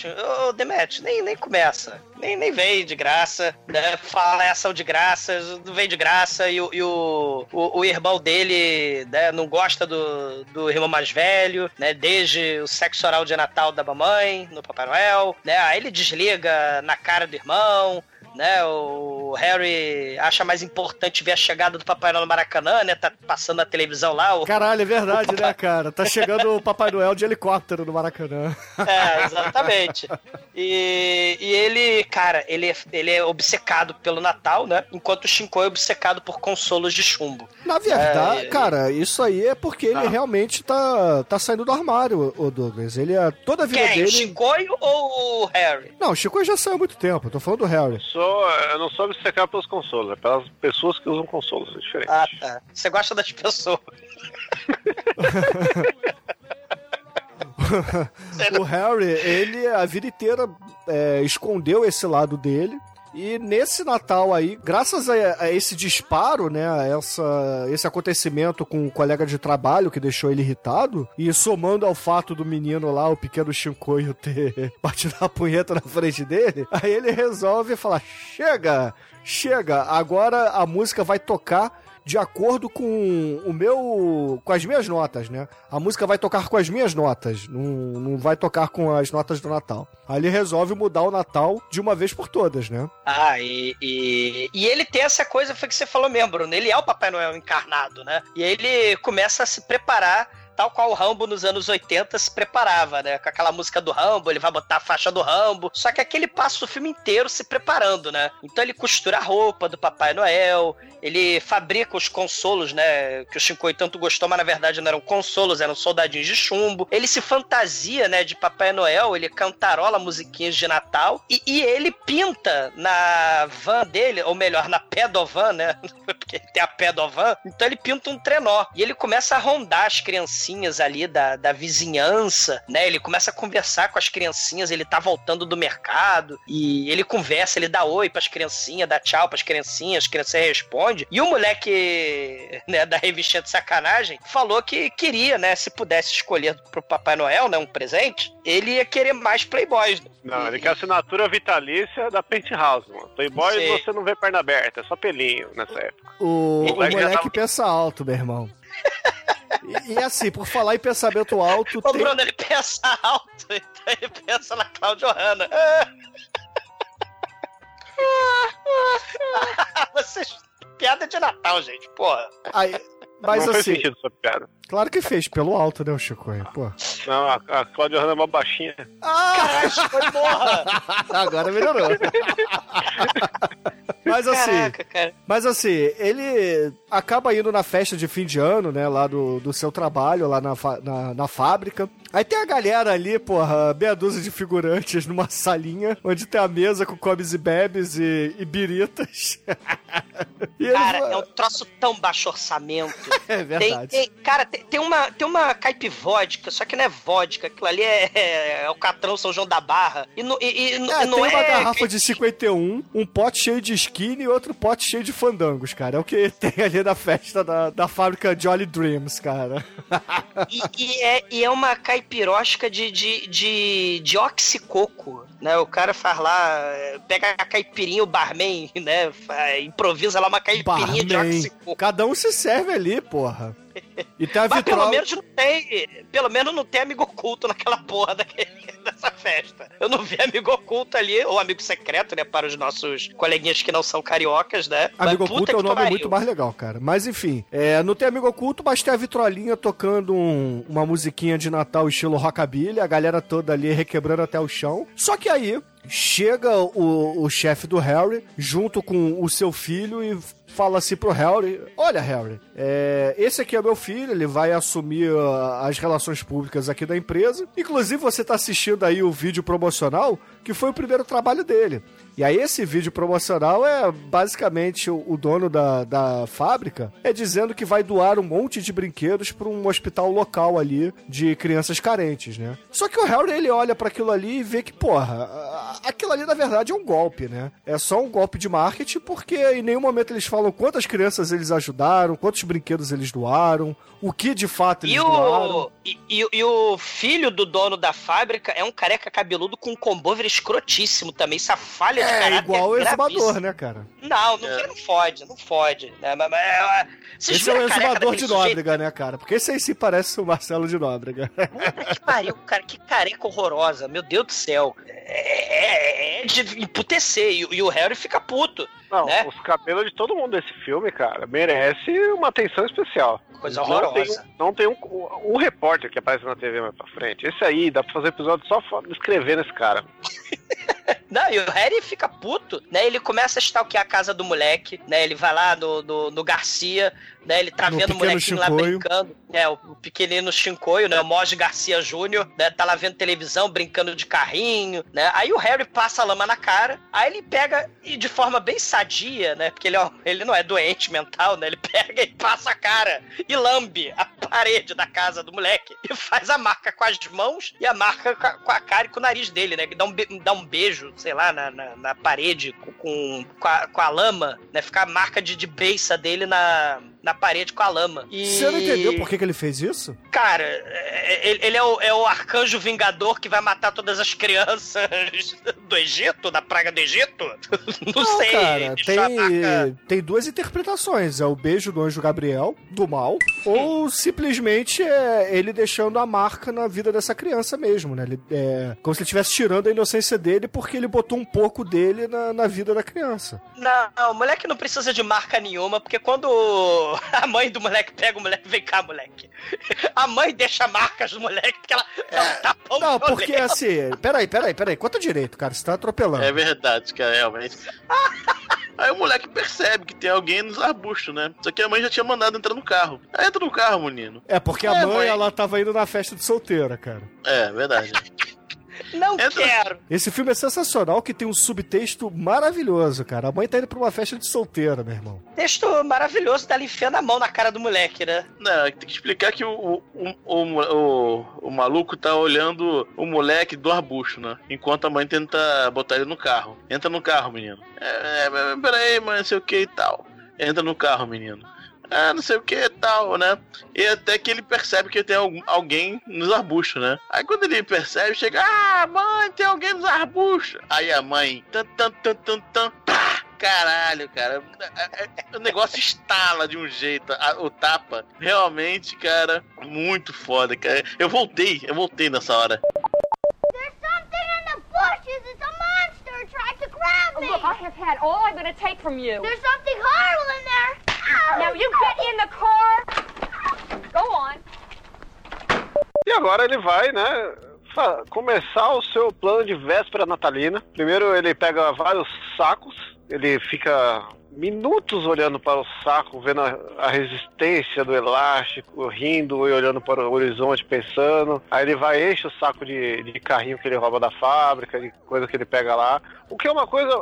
ô Demet, nem, nem começa. Nem, nem vem de graça, né? Fala é ação de graça, não vem de graça, e, o, e o, o, o irmão dele né, não gosta do, do irmão mais velho, né? Desde o sexo oral de Natal da mamãe, no Papai Noel, né? Aí ele desliga na cara do irmão. Né, o Harry acha mais importante ver a chegada do Papai Noel no Maracanã, né? Tá passando na televisão lá. O... Caralho, é verdade, né, cara? Tá chegando o Papai Noel de helicóptero no Maracanã. (laughs) É, exatamente. E, e ele, cara, ele, é- ele é obcecado pelo Natal, né? Enquanto o Shinkoi é obcecado por consolos de chumbo. Na verdade, É, cara, isso aí é porque ele Ah. realmente tá, tá saindo do armário, o Douglas. Ele é toda a vida Quem? O dele. Shinkoi ou o Harry? Não, o Chico já saiu há muito tempo, tô falando do Harry. Sou, eu não sou obcecado pelos consolos, é pelas pessoas que usam consolos. É diferente. Ah, tá. Você gosta das pessoas. (laughs) o Harry, ele a vida inteira é, escondeu esse lado dele. E nesse Natal aí, graças a, a esse disparo, né, a essa, esse acontecimento com o colega de trabalho que deixou ele irritado, e somando ao fato do menino lá, o pequeno Shinkoio, (laughs) ter batido a punheta na frente dele, aí ele resolve falar: chega, chega, agora a música vai tocar de acordo com o meu. com as minhas notas, né? A música vai tocar com as minhas notas, não, não vai tocar com as notas do Natal. Aí ele resolve mudar o Natal de uma vez por todas, né? Ah, e, e, e ele tem essa coisa, foi que você falou mesmo, Bruno. Ele é o Papai Noel encarnado, né? E aí ele começa a se preparar tal qual o Rambo nos anos 80 se preparava, né? Com aquela música do Rambo, ele vai botar a faixa do Rambo. Só que aquele passa o filme inteiro se preparando, né? Então ele costura a roupa do Papai Noel, ele fabrica os consolos, né? Que o Shinkoi tanto gostou, mas na verdade não eram consolos, eram soldadinhos de chumbo. Ele se fantasia, né? De Papai Noel, ele cantarola musiquinhas de Natal e, e ele pinta na van dele, ou melhor, na pedovan, né? (laughs) Porque tem a pedovan. Então ele pinta um trenó e ele começa a rondar as criancinhas ali da, da vizinhança, né? Ele começa a conversar com as criancinhas, ele tá voltando do mercado e ele conversa, ele dá oi pras criancinhas, dá tchau pras criancinhas, as criancinhas respondem. E o moleque, (laughs) né, da revistinha de sacanagem, falou que queria, né, se pudesse escolher pro Papai Noel, né, um presente, ele ia querer mais Playboys. né? Não, ele quer assinatura vitalícia da Penthouse, mano. Playboy você não vê perna aberta, é só pelinho nessa época. O, o moleque já moleque tava- pensa alto, meu irmão. E, e assim, por falar em pensamento alto, O tem... Bruno, ele pensa alto, então ele pensa na Claudio Hanna. (laughs) Vocês... Piada de Natal, gente, porra. Aí, Mas não fez assim, sentido essa piada. claro que fez, pelo alto, né, o Chico? aí, Pô. Não, a, a Cláudia Hanna é uma baixinha. Caralho, foi porra! (laughs) Agora melhorou. (laughs) Mas assim, Caraca, cara. mas assim, ele acaba indo na festa de fim de ano, né, lá do, do seu trabalho, lá na, na, na fábrica. Aí tem a galera ali, porra, meia dúzia de figurantes numa salinha, onde tem a mesa com comes e bebes e, e biritas. (laughs) e Cara, vai- é um troço tão baixo orçamento. (laughs) É Tem, verdade. tem- cara, tem, tem uma, tem uma caipivódica, só que não é vodka. Aquilo ali é, é, é o Catrão São João da Barra. E, não- e- e É, não tem uma é garrafa de 51, um pote cheio de e outro pote cheio de fandangos, cara. É o que (laughs) tem ali na festa da, da fábrica Jolly Dreams, cara. E, e é, e é uma caipirosca de, de, de, de oxicoco, né? O cara faz lá, pega a caipirinha, o barman, né? Improvisa lá uma caipirinha de Barman. oxicoco. Cada um se serve ali, porra. E tem a Mas pelo vitrola. menos não tem. Pelo menos não tem amigo oculto naquela porra daquele, (laughs) dessa festa. Eu não vi amigo oculto ali, ou amigo secreto, né? Para os nossos coleguinhas que não são cariocas, né? Mas Amigo puta Oculto é o nome pariu. muito mais legal, cara. Mas enfim, é, não tem Amigo Oculto, mas tem a vitrolinha tocando um- uma musiquinha de Natal estilo rockabilly, a galera toda ali requebrando até o chão. Só que aí chega o, o chefe do Harry junto com o seu filho e fala assim pro Harry: Olha, Harry, é, esse aqui é meu filho, ele vai assumir ah, as relações públicas aqui da empresa. Inclusive, você tá assistindo aí o vídeo promocional, que foi o primeiro trabalho dele. E aí esse vídeo promocional é basicamente o, o dono da, da fábrica é dizendo que vai doar um monte de brinquedos para um hospital local ali de crianças carentes, né? Só que o Harry ele olha para aquilo ali e vê que, porra, aquilo ali na verdade é um golpe, né? É só um golpe de marketing porque em nenhum momento eles falam quantas crianças eles ajudaram, quantos brinquedos eles doaram, o que de fato eles E doaram. o, e, e- e o filho do dono da fábrica é um careca cabeludo com um combóver escrotíssimo também. Essa falha de É caráter igual o é exumador, né, cara? Não, não, não fode, não fode. Né? Mas, mas, é, vocês Esse é o exumador de sujeito? Nóbrega, né, cara? Porque esse aí se parece o Marcelo de Nóbrega. Que pariu, cara, que careca horrorosa, meu Deus do céu. É, é- é de emputecer, e, e o Harry fica puto. Não, né? os cabelos de todo mundo desse filme, cara, merece uma atenção especial. Coisa não horrorosa. Tem, um- não tem um, um repórter que aparece na TV mais pra frente. Esse aí, dá pra fazer episódio só descrevendo esse cara. (laughs) Não, e o Harry fica puto, né? Ele começa a stalkear a casa do moleque, né? Ele vai lá no, no, no Garcia, né? Ele tá No vendo o molequinho lá brincando. É, o, pequenino Chincoio, né? O Moge Garcia Júnior, né? Tá lá vendo televisão, brincando de carrinho, né? Aí o Harry passa a lama na cara, aí ele pega e de forma bem sadia, né? Porque ele, ó, ele não é doente mental, né? Ele (laughs) pega e passa a cara e lambe a parede da casa do moleque e faz a marca com as mãos e a marca com a, cara e com o nariz dele, né? Que dá um, be- dá um beijo, sei lá, na, na, na parede com, com, com, a, com a lama, né? Fica a marca de, de beiça dele na, na parede com a lama. E... Você não entendeu por que, que ele fez isso? Cara, é- ele, ele é, o, é o arcanjo vingador que vai matar todas as crianças (laughs) do Egito, da praga do Egito? (laughs) Não, sei. cara, tem, tem duas interpretações. É o beijo do anjo Gabriel, do mal, ou simplesmente é ele deixando a marca na vida dessa criança mesmo, né? Ele, é, como se ele estivesse tirando a inocência dele porque ele botou um pouco dele na, na vida da criança. Não, o moleque não precisa de marca nenhuma, porque quando (laughs) a mãe do moleque pega o moleque, vem cá, moleque. A mãe deixa marcas no moleque porque ela ela tá bom Não, porque assim, peraí, peraí, peraí, conta direito, cara, você tá atropelando. É verdade, cara, realmente. (laughs) Aí o moleque percebe que tem alguém nos arbustos, né? Só que a mãe já tinha mandado entrar no carro. Aí entra no carro, menino. É, porque a É, mãe, mãe. ela tava indo na festa de solteira, cara. É, verdade. Não quero. Esse filme é sensacional, que tem um subtexto maravilhoso, cara. A mãe tá indo pra uma festa de solteira, meu irmão. Texto maravilhoso dela enfiando a mão na cara do moleque, né? Não, tem que explicar que o, o, o, o, o maluco tá olhando o moleque do arbusto, né? Enquanto a mãe tenta botar ele no carro. Entra no carro, menino. É, é, peraí, mãe, não sei o que e tal. Entra no carro, menino. Ah, não sei o que e tal, né? E até que ele percebe que tem algum- alguém nos arbustos, né? Aí quando ele percebe, chega, ah, mãe, tem alguém nos arbustos. Aí a mãe, tan, tan, tan, tan, tan, pá! Caralho, cara. O negócio estala de um jeito. a- o tapa. Realmente, cara, muito foda, cara. Eu voltei, eu voltei nessa hora. There's something in the bushes. It's a monster. It tried to grab me. Look, I have had all I'm going to take from you. There's something horrible in there. Now you get in the car. Go on. E agora ele vai, né? Começar o seu plano de véspera natalina. Primeiro ele pega vários sacos, ele fica minutos olhando para o saco, vendo a, a resistência do elástico, rindo e olhando para o horizonte, pensando. Aí ele vai enche o saco de, de carrinho que ele rouba da fábrica, de coisa que ele pega lá. O que é uma coisa.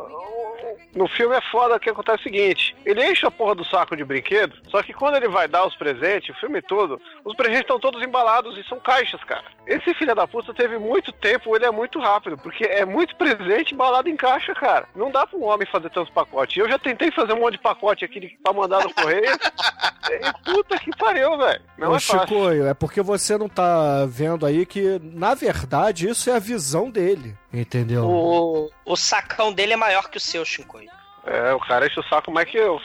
No filme é foda que acontece o seguinte: ele enche a porra do saco de brinquedo, só que quando ele vai dar os presentes, o filme todo, os presentes estão todos embalados e são caixas, cara. Esse filho da puta teve muito tempo, ele é muito rápido, porque é muito presente embalado em caixa, cara. Não dá pra um homem fazer tantos pacotes. Eu já tentei fazer um monte de pacote aqui pra mandar no correio. (laughs) e puta que pariu, velho. Não Ô, é fácil. Chicoio, é porque você não tá vendo aí que, na verdade, isso é a visão dele. Entendeu? O, o sacão dele é maior que o seu, Shinkoi. É, o cara enche o saco mais que eu.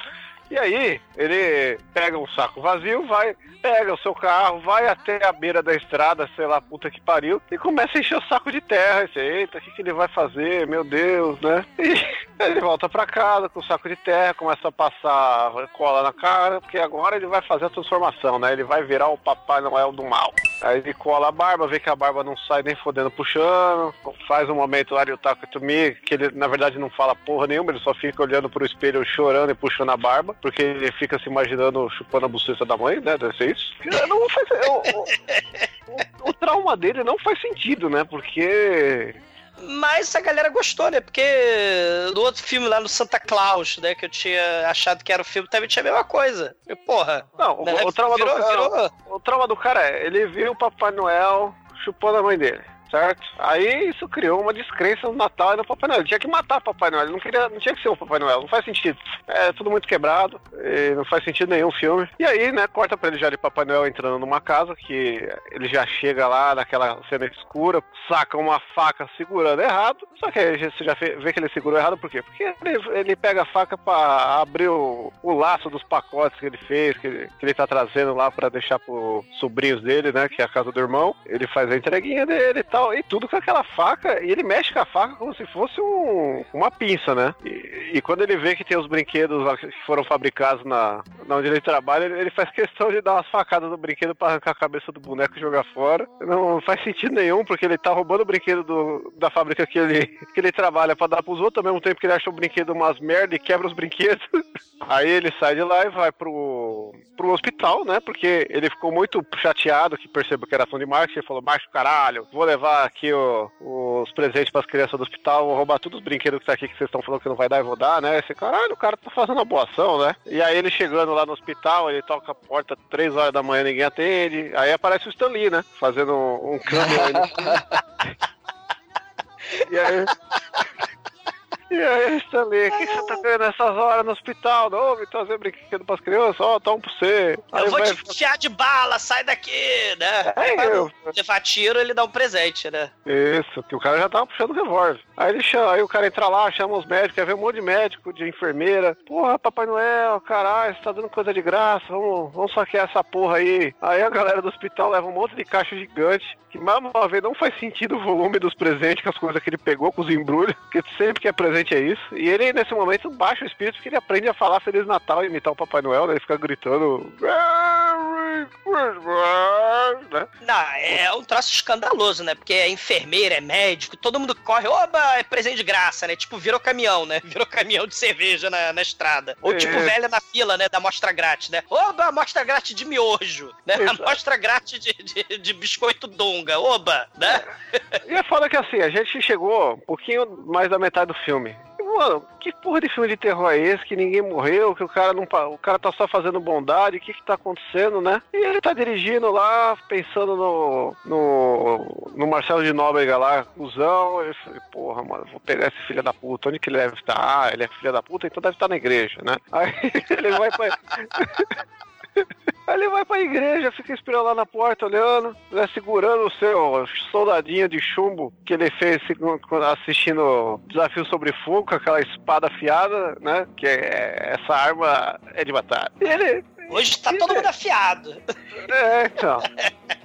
E aí, ele pega um saco vazio, vai, pega o seu carro, vai até a beira da estrada, sei lá, puta que pariu, e começa a encher o saco de terra. E eita, o que, que ele vai fazer? Meu Deus, né? (laughs) E ele volta pra casa com o saco de terra, começa a passar cola na cara, porque agora ele vai fazer a transformação, né? Ele vai virar o Papai Noel do mal. Aí ele cola a barba, vê que a barba não sai nem fodendo puxando, faz um momento lá de Otaku Tumi, que ele na verdade não fala porra nenhuma, ele só fica olhando pro espelho chorando e puxando a barba, porque ele fica se imaginando chupando a buceta da mãe, né? Deve ser isso. Não faz, o, o- o trauma dele não faz sentido, né? Porque Mas a galera gostou, né? Porque no outro filme lá no Santa Claus, né? Que eu tinha achado que era o filme, também tinha a mesma coisa. E, porra. Não, o, né, o trauma virou, do cara, virou- o trauma do cara é, ele viu o Papai Noel chupando a mãe dele, certo? Aí isso criou uma descrença no Natal e no Papai Noel. Ele tinha que matar o Papai Noel, ele não queria, não tinha que ser o Papai Noel, não faz sentido. É tudo muito quebrado, não faz sentido nenhum filme. E aí, né, corta pra ele já de Papai Noel entrando numa casa que ele já chega lá naquela cena escura, saca uma faca segurando errado. Só que aí você já vê que ele segurou errado por quê? Porque ele, ele pega a faca pra abrir o, o laço dos pacotes que ele fez, que ele, que ele tá trazendo lá pra deixar pros sobrinhos dele, né? Que é a casa do irmão. Ele faz a entreguinha dele e tal, e tudo com aquela faca, e ele mexe com a faca como se fosse um- uma pinça, né? E, e quando ele vê que tem os brinquedos lá que foram fabricados na, na onde ele trabalha, ele, ele faz questão de dar umas facadas no brinquedo pra arrancar a cabeça do boneco e jogar fora. Não faz sentido nenhum, porque ele tá roubando o brinquedo do- da fábrica que ele, que ele trabalha pra dar pros outros, ao mesmo tempo que ele acha o brinquedo umas merda e quebra os brinquedos. (laughs) Aí ele sai de lá e vai pro, pro hospital, né? Porque ele ficou muito chateado que percebeu que era ação de marketing. Ele falou: Macho, caralho, vou levar aqui o- os presentes pras crianças do hospital, vou roubar todos os brinquedos que tá aqui que vocês estão falando que não vai dar e vou dar, né? Esse caralho, o cara tá fazendo uma boa ação, né? E aí ele chegando lá no hospital, ele toca a porta três horas da manhã, ninguém atende. Aí aparece o Stan Lee, né? Fazendo um câmbio aí. no- (laughs) E aí. E aí, Stanley, o que que você tá vendo nessas horas no hospital? Não, me trazer brinquedo pras crianças? Ó, toma pra você. Aí Eu vou vai- te enfiar de bala, sai daqui, né? É, Aí, eu- levar tiro, ele dá um presente, né? Isso, que o cara já tava puxando o revólver. Aí ele chama, aí o cara entra lá, chama os médicos, quer ver um monte de médico, de enfermeira. Porra, Papai Noel, caralho, você tá dando coisa de graça, vamos, vamos saquear essa porra aí. Aí a galera do hospital leva um monte de caixa gigante, que mais uma vez não faz sentido o volume dos presentes, com as coisas que ele pegou, com os embrulhos, porque sempre que é presente é isso. E ele, nesse momento, baixa o espírito, porque ele aprende a falar Feliz Natal e imitar o Papai Noel, né? Ele fica gritando. Né? Não, é um troço escandaloso, né? Porque é enfermeira, é médico, todo mundo corre, oba, é presente de graça, né? Tipo, virou caminhão, né? (laughs) Virou caminhão de cerveja na, na estrada. Ou É. tipo, velha na fila, né? Da amostra grátis, né? Oba, amostra grátis de miojo, né? (laughs) Exato. Amostra grátis de, de, de biscoito donga, oba, né? E é foda que assim, a gente chegou um pouquinho mais da metade do filme. Mano, que porra de filme de terror é esse? Que ninguém morreu, que o cara não. O cara tá só fazendo bondade, o que que tá acontecendo, né? E ele tá dirigindo lá, pensando no. no. no Marcelo de Nóbrega lá, cuzão. Eu falei, porra, mano, vou pegar esse filho da puta. Onde que ele deve estar? Ah, ele é filho da puta, então deve estar na igreja, né? Aí (laughs) ele vai pra. (laughs) Aí ele vai pra igreja, fica esperando lá na porta, olhando, né, segurando o seu soldadinho de chumbo que ele fez assistindo Desafio sobre Fogo, com aquela espada afiada, né? Que é, essa arma é de matar. E ele. Hoje tá todo mundo afiado. É, então. (laughs)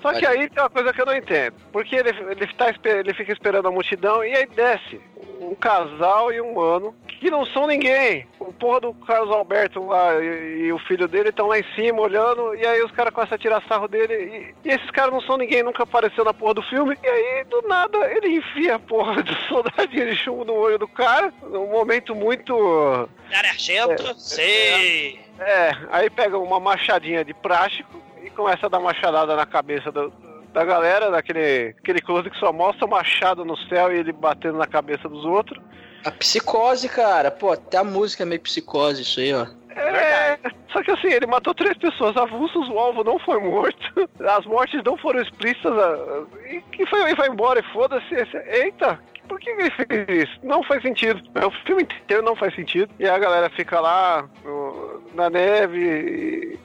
Só que aí tem uma coisa que eu não entendo. Porque ele, ele, tá, ele fica esperando a multidão e aí desce um casal e um mano que não são ninguém. O porra do Carlos Alberto lá e, e o filho dele estão lá em cima olhando, e aí os caras começam a tirar sarro dele. E, e esses caras não são ninguém, nunca apareceu na porra do filme. E aí, do nada, ele enfia a porra do soldadinho de chumbo no olho do cara, num momento muito. Cara Argento, sei. É, aí pega uma machadinha de plástico e começa a dar machadada na cabeça do- da galera, daquele aquele close que só mostra o machado no céu e ele batendo na cabeça dos outros. A psicose, cara. Pô, até a música é meio psicose, isso aí, ó. É, só que assim, ele matou três pessoas avulsas, o alvo não foi morto, as mortes não foram explícitas, ah, e que foi, e vai embora, e foda-se. Eita, por que ele fez isso? Não faz sentido. É, O filme inteiro não faz sentido. E a galera fica lá no- na neve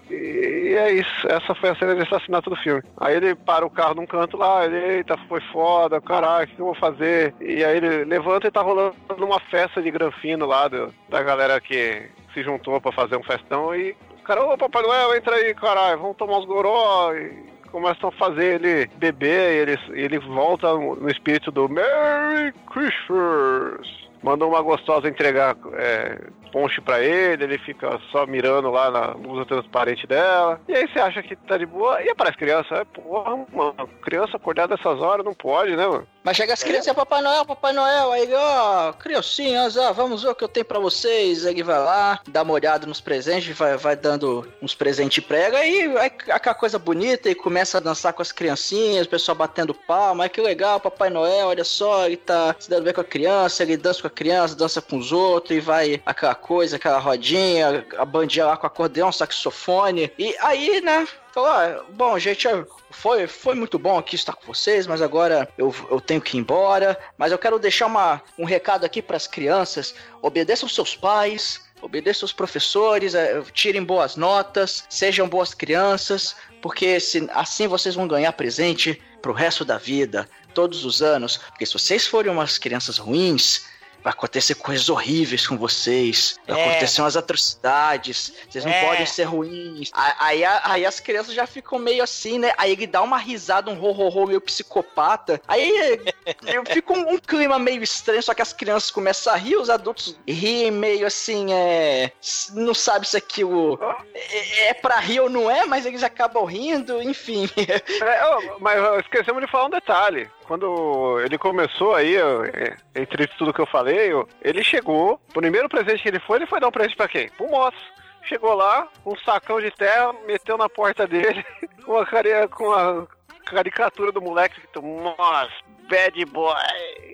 e, e- é isso. Essa foi a cena de assassinato do filme. Aí ele para o carro num canto lá, ele, eita, foi foda, caralho, o que eu vou fazer? E aí ele levanta e tá rolando uma festa de granfino lá do- da galera que se juntou pra fazer um festão e os caras, ô Papai Noel, entra aí, caralho, vamos tomar uns goró e começam a fazer ele beber ele, ele volta no espírito do Merry Christmas. Mandou uma gostosa entregar é, ponche pra ele, ele fica só mirando lá na blusa transparente dela. E aí você acha que tá de boa e aparece criança. É, porra, mano, criança acordar dessas horas não pode, né, mano? Mas chega as crianças, é Papai Noel, Papai Noel, aí, ó, criancinhas, ó, vamos ver o que eu tenho pra vocês. Aí ele vai lá, dá uma olhada nos presentes, vai, vai dando uns presentes prega, aí vai aquela coisa bonita e começa a dançar com as criancinhas, o pessoal batendo palma, ai que legal, Papai Noel, olha só, ele tá se dando bem com a criança, ele dança com a criança, dança com os outros, e vai aquela coisa, aquela rodinha, a bandinha lá com acordeão, saxofone, e aí, né, Falou, ah, bom, gente, foi, foi muito bom aqui estar com vocês, mas agora eu, eu tenho que ir embora. Mas eu quero deixar uma, um recado aqui para as crianças: obedeçam seus pais, obedeçam os professores, eh, tirem boas notas, sejam boas crianças, porque se, assim vocês vão ganhar presente pro resto da vida, todos os anos. Porque se vocês forem umas crianças ruins, vai acontecer coisas horríveis com vocês. Vai É. acontecer umas atrocidades. Vocês não É. podem ser ruins. Aí, a- aí as crianças já ficam meio assim, né? Aí ele dá uma risada, um ro-ro-ro meio psicopata. Aí (laughs) eu fica um, um clima meio estranho, só que as crianças começam a rir, os adultos riem meio assim, é. Não sabe se aquilo é, é pra rir ou não é, mas eles acabam rindo, enfim. (laughs) É, ô, mas esquecemos de falar um detalhe. Quando ele começou aí, entre tudo que eu falei, ele chegou, o primeiro presente que ele foi, ele foi dar um presente pra quem? Pro moço. Chegou lá, um sacão de terra, meteu na porta dele, (laughs) com a, cari- com a caricatura do moleque, que nossa, bad boy.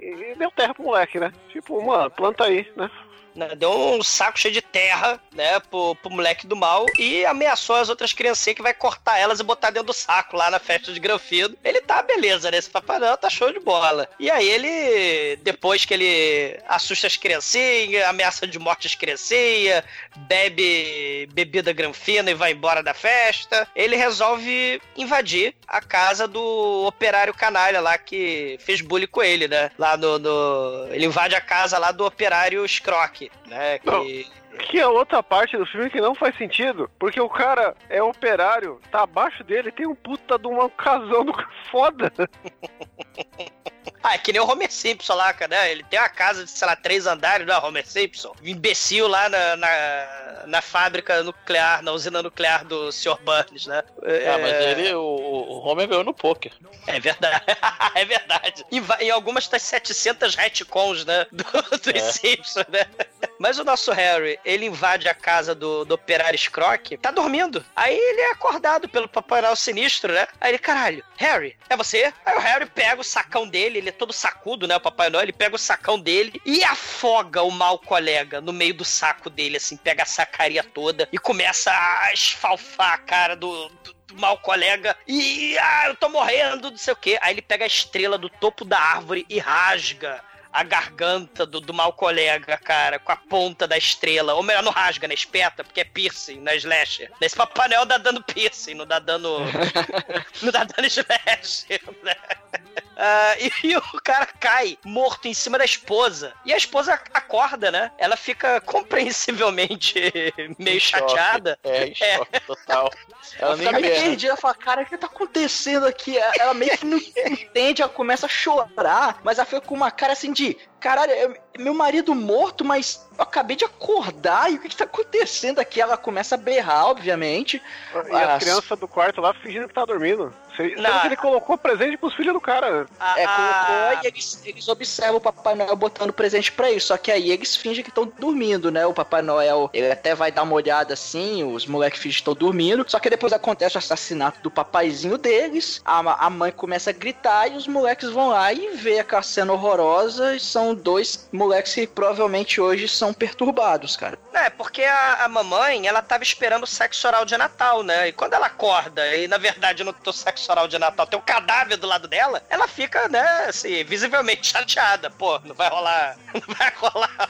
E deu terra pro moleque, né? Tipo, mano, planta aí, né? Né, Deu um saco cheio de terra, né, pro, pro moleque do mal e ameaçou as outras criancinhas que vai cortar elas e botar dentro do saco lá na festa de granfino. Ele tá beleza, né? Esse Papai tá show de bola. E aí ele, depois que ele assusta as criancinhas, ameaça de morte as criancinhas, bebe bebida granfina e vai embora da festa, ele resolve invadir a casa do operário canalha lá que fez bullying com ele, né? Lá no. no- Ele invade a casa lá do operário Scrock, né? Que. Que é outra parte do filme que não faz sentido, porque o cara é operário, tá abaixo dele, tem um puta de uma casão do (laughs) foda. Ah, é que nem o Homer Simpson lá, cara, né? Ele tem uma casa de, sei lá, três andares, não é Homer Simpson? Imbecil lá na, na, na fábrica nuclear, na usina nuclear do Sr. Burns, né? Ah, mas ele, o, o Homer ganhou no poker. É verdade. (laughs) é verdade. E vai- em algumas das 700 retcons, né? Do, dos É. Simpsons, né? Mas o nosso Harry, ele invade a casa do, do operário Scrock, tá dormindo. Aí ele é acordado pelo Papai Noel sinistro, né? Aí ele, caralho, Harry, é você? Aí o Harry pega o sacão dele, ele é todo sacudo, né? O Papai Noel, ele pega o sacão dele e afoga o mau colega no meio do saco dele, assim, pega a sacaria toda e começa a esfalfar a cara do, do, mau colega e ah, eu tô morrendo, não sei o quê. Aí ele pega a estrela do topo da árvore e rasga a garganta do, do mau colega, cara, com a ponta da estrela. Ou melhor, não rasga, né? Espeta, porque é piercing na slasher. Nesse Papai Noel dá dano piercing, não dá dano. (laughs) não dá dano slasher, né? Ah, e, e o cara cai morto em cima da esposa. E a esposa acorda, né? Ela fica compreensivelmente (laughs) meio Em choque. chateada. É, em choque total. Ela Ela nem fica meio berra. perdida, ela fala, cara, o que tá acontecendo aqui? Ela meio que não (laughs) entende, ela começa a chorar, mas ela fica com uma cara assim de пути caralho, é meu marido morto, mas eu acabei de acordar e o que, que tá acontecendo aqui? Ela começa a berrar, obviamente. E as crianças do quarto lá fingindo que tá dormindo. Sendo que ele colocou presente pros filhos do cara. É, colocou e eles, eles observam o Papai Noel botando presente pra eles. Só que aí eles fingem que estão dormindo, né? O Papai Noel, ele até vai dar uma olhada assim, os moleques fingem que estão dormindo. Só que depois acontece o assassinato do papaizinho deles. A, a mãe começa a gritar e os moleques vão lá e vê aquela cena horrorosa. E são dois moleques que provavelmente hoje são perturbados, cara. É, porque a, a mamãe, ela tava esperando o sexo oral de Natal, né? E quando ela acorda e, na verdade, no teu sexo oral de Natal tem um cadáver do lado dela, ela fica, né, assim, visivelmente (laughs) chateada. Pô, não vai rolar. (laughs) Não vai rolar.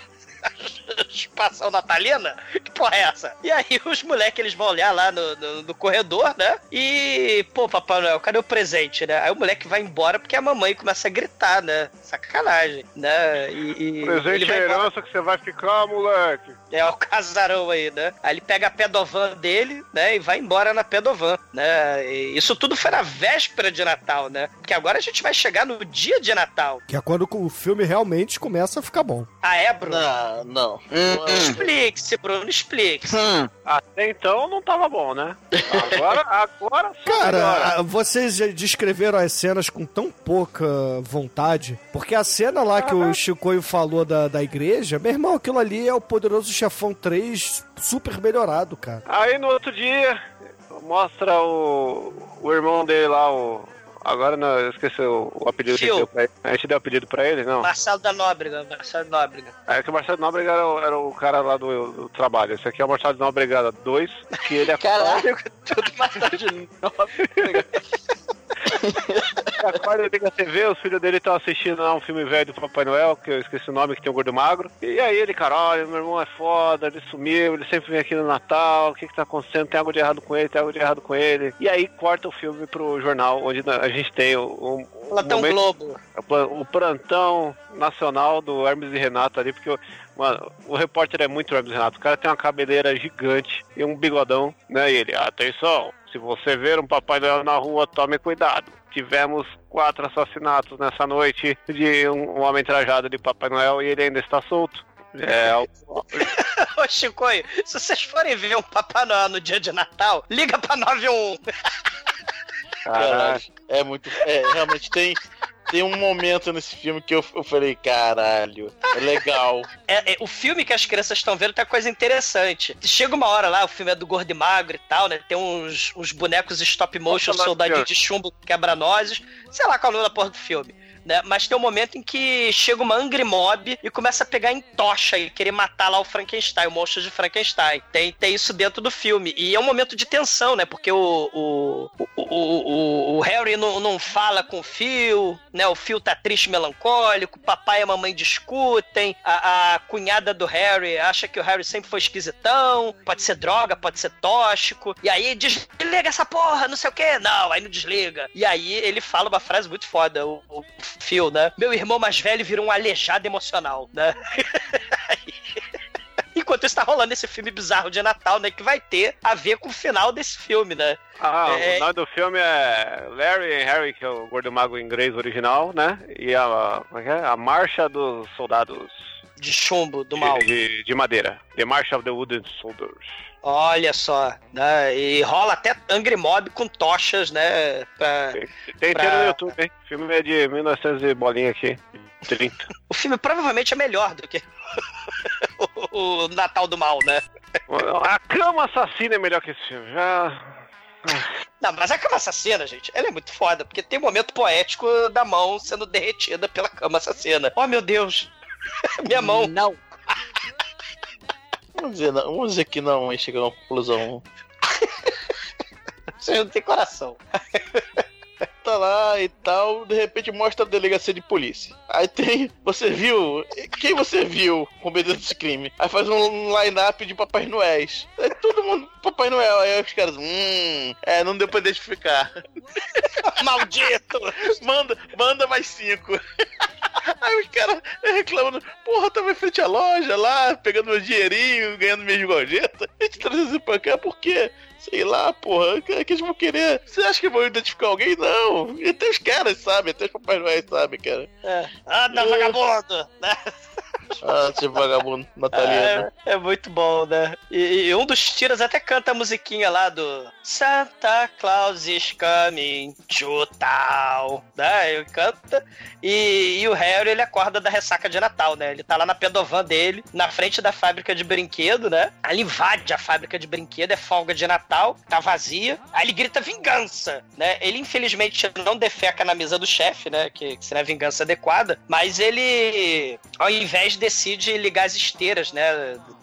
Chupação natalina? Que porra é essa? E aí (laughs) os moleques eles vão olhar lá no, no, no corredor, né? E, pô, Papai Noel, cadê o presente, né? Aí o moleque vai embora porque a mamãe começa a gritar, né? Sacanagem, né? E, e Presente ele é embora. herança que você vai ficar, moleque. É o casarão aí, né? Aí ele pega a pedovan dele, né? E vai embora na pedovan, né? E isso tudo foi na véspera de Natal, né? Porque agora a gente vai chegar no dia de Natal. Que é quando o filme realmente começa a ficar bom. Ah, é, Bruno? Não, não. Explique-se, Bruno, explique-se. Até então não tava bom, né? Agora, agora Cara, melhora. a- vocês descreveram as cenas com tão pouca vontade, porque a cena lá que o Chicoio falou da, da igreja, meu irmão, aquilo ali é o Poderoso Chefão 3 super melhorado, cara. Aí no outro dia, mostra o, o irmão dele lá, o. Agora não, eu esqueci o, o apelido que a gente Phil. deu pra ele. A gente deu apelido pra ele, não. Marcelo da Nóbrega, Marcelo Nóbrega. É que o Marcelo Nóbrega era, o- era o cara lá do, do trabalho. Esse aqui é o Marcelo Nóbrega 2, que ele é Caralho, tudo Marcelo de Nóbrega. (laughs) acorda, liga a TV, os filhos dele estão assistindo lá um filme velho do Papai Noel, que eu esqueci o nome, que tem o Gordo Magro. E aí ele, caralho, meu irmão é foda, ele sumiu, ele sempre vem aqui no Natal, o que que tá acontecendo? Tem algo de errado com ele, tem algo de errado com ele. E aí corta o filme pro jornal, onde a gente tem o... o Plantão momento- Globo. o plan- o plantão nacional do Hermes e Renato ali, porque, mano, o repórter é muito Hermes e Renato. O cara tem uma cabeleira gigante e um bigodão, né? E ele, atenção, se você ver um Papai Noel na rua, tome cuidado. Tivemos quatro assassinatos nessa noite de um, um homem trajado de Papai Noel e ele ainda está solto. É, (laughs) o- Ô, Chicoio, se vocês forem ver um Papai Noel no dia de Natal, liga pra 91. Caralho. É muito. É, realmente tem. Tem um momento nesse filme que eu, eu falei, caralho, é legal. É, é, o filme que as crianças estão vendo tem uma coisa interessante. Chega uma hora lá, o filme é do gordo e magro e tal, né? Tem uns, uns bonecos stop motion, Matheus. de chumbo, quebra-nozes. Sei lá qual é o nome da porra do filme. Né? Mas tem um momento em que chega uma Angry Mob e começa a pegar em tocha e querer matar lá o Frankenstein, o monstro de Frankenstein. Tem, tem isso dentro do filme. E é um momento de tensão, né? Porque o, o, o, o, o- Harry não, não fala com o Phil, né? O Phil tá triste, melancólico, papai e mamãe discutem, a, a cunhada do Harry acha que o Harry sempre foi esquisitão, pode ser droga, pode ser tóxico, e aí desliga essa porra, não sei o que, não, aí não desliga. E aí ele fala uma frase muito foda, o, o Phil, né? Meu irmão mais velho virou um aleijado emocional, né? (laughs) Enquanto está rolando esse filme bizarro de Natal, né? Que vai ter a ver com o final desse filme, né? Ah, É- o nome do filme é Larry and Harry, que é o Gordo Mago inglês original, né? E a, é é? a Marcha dos Soldados De chumbo, do de, mal. de, de madeira. The March of the Wooden Soldiers. Olha só, né? E rola até Angry Mob com tochas, né? Pra... Tem Pra- inteiro no YouTube, hein? O filme é de 1900 e bolinha aqui. 30. (laughs) O filme provavelmente é melhor do que (laughs) o, o Natal do Mal, né? A Cama Assassina é melhor que esse filme. Já... Não, mas a cama assassina, gente, ela é muito foda, porque tem um momento poético da mão sendo derretida pela cama assassina. Oh, meu Deus! (laughs) Minha mão! Não! Vamos dizer, não, vamos dizer que não e chegar a uma conclusão. (laughs) Você não tem coração. (laughs) Tá lá e tal, de repente mostra a delegacia de polícia. Aí tem, você viu? Quem você viu cometendo esse crime? Aí faz um line-up de Papai Noéis. Aí todo mundo, Papai Noel. Aí os caras, hum, é, não deu pra identificar. (laughs) Maldito! manda, manda mais cinco. Aí os caras reclamando, porra, eu tava em frente à loja lá, pegando meu dinheirinho, ganhando minhas gorjetas. A gente traz isso pra cá por quê? Sei lá, porra, o que eles vão querer? Você acha que vão identificar alguém? Não. E até os caras sabem, até os Papai Noel sabem, cara. É. Anda, vagabundo! (laughs) (laughs) Né? Ah, tipo vagabundo natalino. É, é muito bom, né? E, e um dos tiras até canta a musiquinha lá do Santa Claus is coming to town, né? Ele canta e, e o Harry ele acorda da ressaca de Natal, né? Ele tá lá na pedovan dele, na frente da fábrica de brinquedo, né? Aí ele invade a fábrica de brinquedo, é folga de Natal, tá vazia. Aí ele grita vingança, né? Ele infelizmente não defeca na mesa do chefe, né? Que, que seria a vingança adequada, mas ele, ao invés decide ligar as esteiras, né?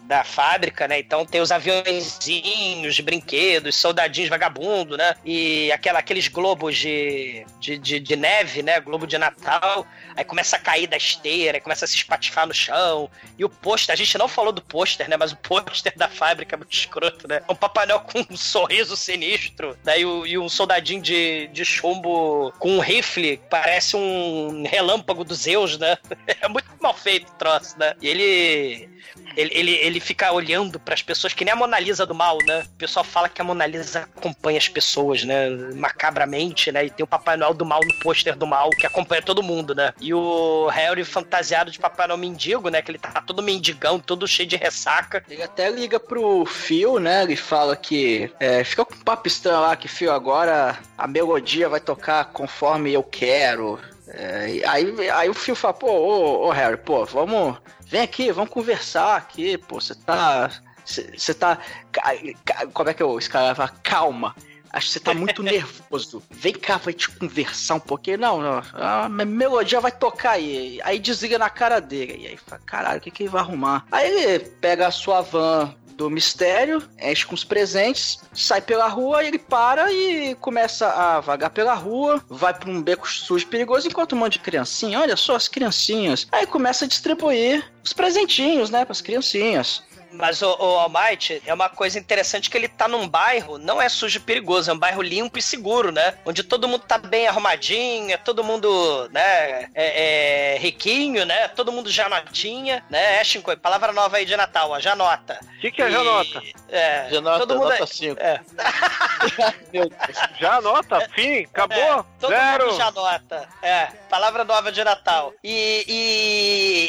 Da fábrica, né? Então tem os aviãozinhos brinquedos, soldadinhos vagabundo, né? E aquela, aqueles globos de, de, de, de neve, né? Globo de Natal. Aí começa a cair da esteira, começa a se espatifar no chão. E o pôster, a gente não falou do pôster, né? Mas o pôster da fábrica é muito escroto, né? Um Papai Noel com um sorriso sinistro, daí o, e um soldadinho de, de chumbo com um rifle, parece um relâmpago dos Zeus, né? (laughs) É muito mal feito o troço, né? E ele. Ele, ele, ele fica olhando para as pessoas que nem a Mona Lisa do mal, né? O pessoal fala que a Mona Lisa acompanha as pessoas, né? Macabramente, né? E tem o Papai Noel do mal no pôster do mal, que acompanha todo mundo, né? E o Harry fantasiado de Papai Noel mendigo, né? Que ele tá todo mendigão, todo cheio de ressaca. Ele até liga pro Phil, né? Ele fala que. É, fica com um papo estranho lá, que Phil, agora a melodia vai tocar conforme eu quero. É, aí, aí o Phil fala, pô, ô, ô Harry, pô, vamos. Vem aqui, vamos conversar aqui, pô, você tá. Você tá. Como é que eu escravo? Calma. Acho que você tá muito (laughs) nervoso. Vem cá, vai te conversar um pouquinho. Não, não. A me- melodia vai tocar aí. Aí desliga na cara dele. E aí fala, caralho, o que, que ele vai arrumar? Aí ele pega a sua van do mistério, enche com os presentes, sai pela rua, ele para e começa a vagar pela rua, vai pra um beco sujo perigoso, enquanto um monte de criancinha, olha só as criancinhas. Aí começa a distribuir os presentinhos, né, pras criancinhas. Mas o, o Almighty é uma coisa interessante que ele tá num bairro, não é sujo e perigoso, é um bairro limpo e seguro, né? Onde todo mundo tá bem arrumadinho, é todo mundo, né, é, é riquinho, né? Todo mundo já notinha, né? Coy, palavra nova aí de Natal, ó, já nota. O que, que é janota? É, Janota, todo mundo nota é- 5. É, Já anota, fim, acabou, É, todo zero. mundo já nota. É, palavra nova de Natal. E,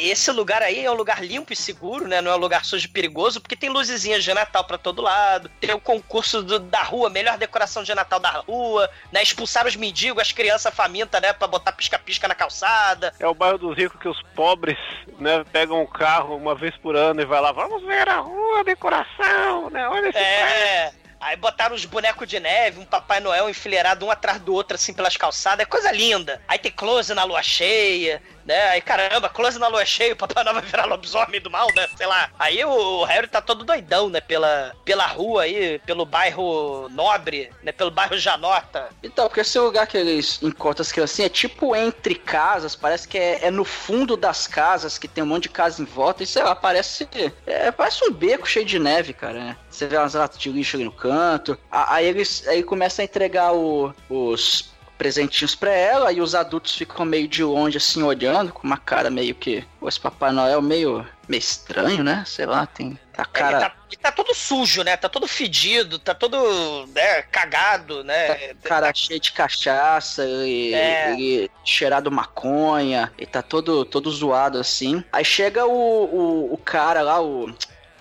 e esse lugar aí é um lugar limpo e seguro, né? Não é um lugar sujo e perigoso, porque tem luzezinhas de Natal pra todo lado. Tem o concurso do- da rua, melhor decoração de Natal da rua, né? Expulsar os mendigos, as crianças famintas, né? Pra botar pisca-pisca na calçada. É o bairro dos ricos que os pobres, né, pegam um carro uma vez por ano e vai lá, vamos ver a rua, a decoração, né? Olha esse É. Aí botaram os bonecos de neve, um Papai Noel enfileirado um atrás do outro, assim, pelas calçadas. É coisa linda. Aí tem close na lua cheia, né? Aí, caramba, close na lua cheia, o Papai Noel vai virar lobisomem do mal, né? Sei lá. Aí o Harry tá todo doidão, né? Pela, pela rua aí, pelo bairro nobre, né? Pelo bairro Janota. Então, porque esse lugar que eles encontram as criancinhas é tipo entre casas, parece que é, é no fundo das casas, que tem um monte de casa em volta, e sei lá, parece. É, parece um beco cheio de neve, cara, né? Você vê umas latas de lixo ali no canto. Aí eles aí começam a entregar o- os presentinhos pra ela, aí os adultos ficam meio de longe, assim, olhando, com uma cara meio que. Esse Papai Noel meio, meio estranho, né? Sei lá, tem. A cara. Ele tá, ele tá todo sujo, né? Tá todo fedido, tá todo né, cagado, né? cara cheio de cachaça, ele, É. ele cheirado maconha, ele tá todo, todo zoado assim. Aí chega o, o, o cara lá, o.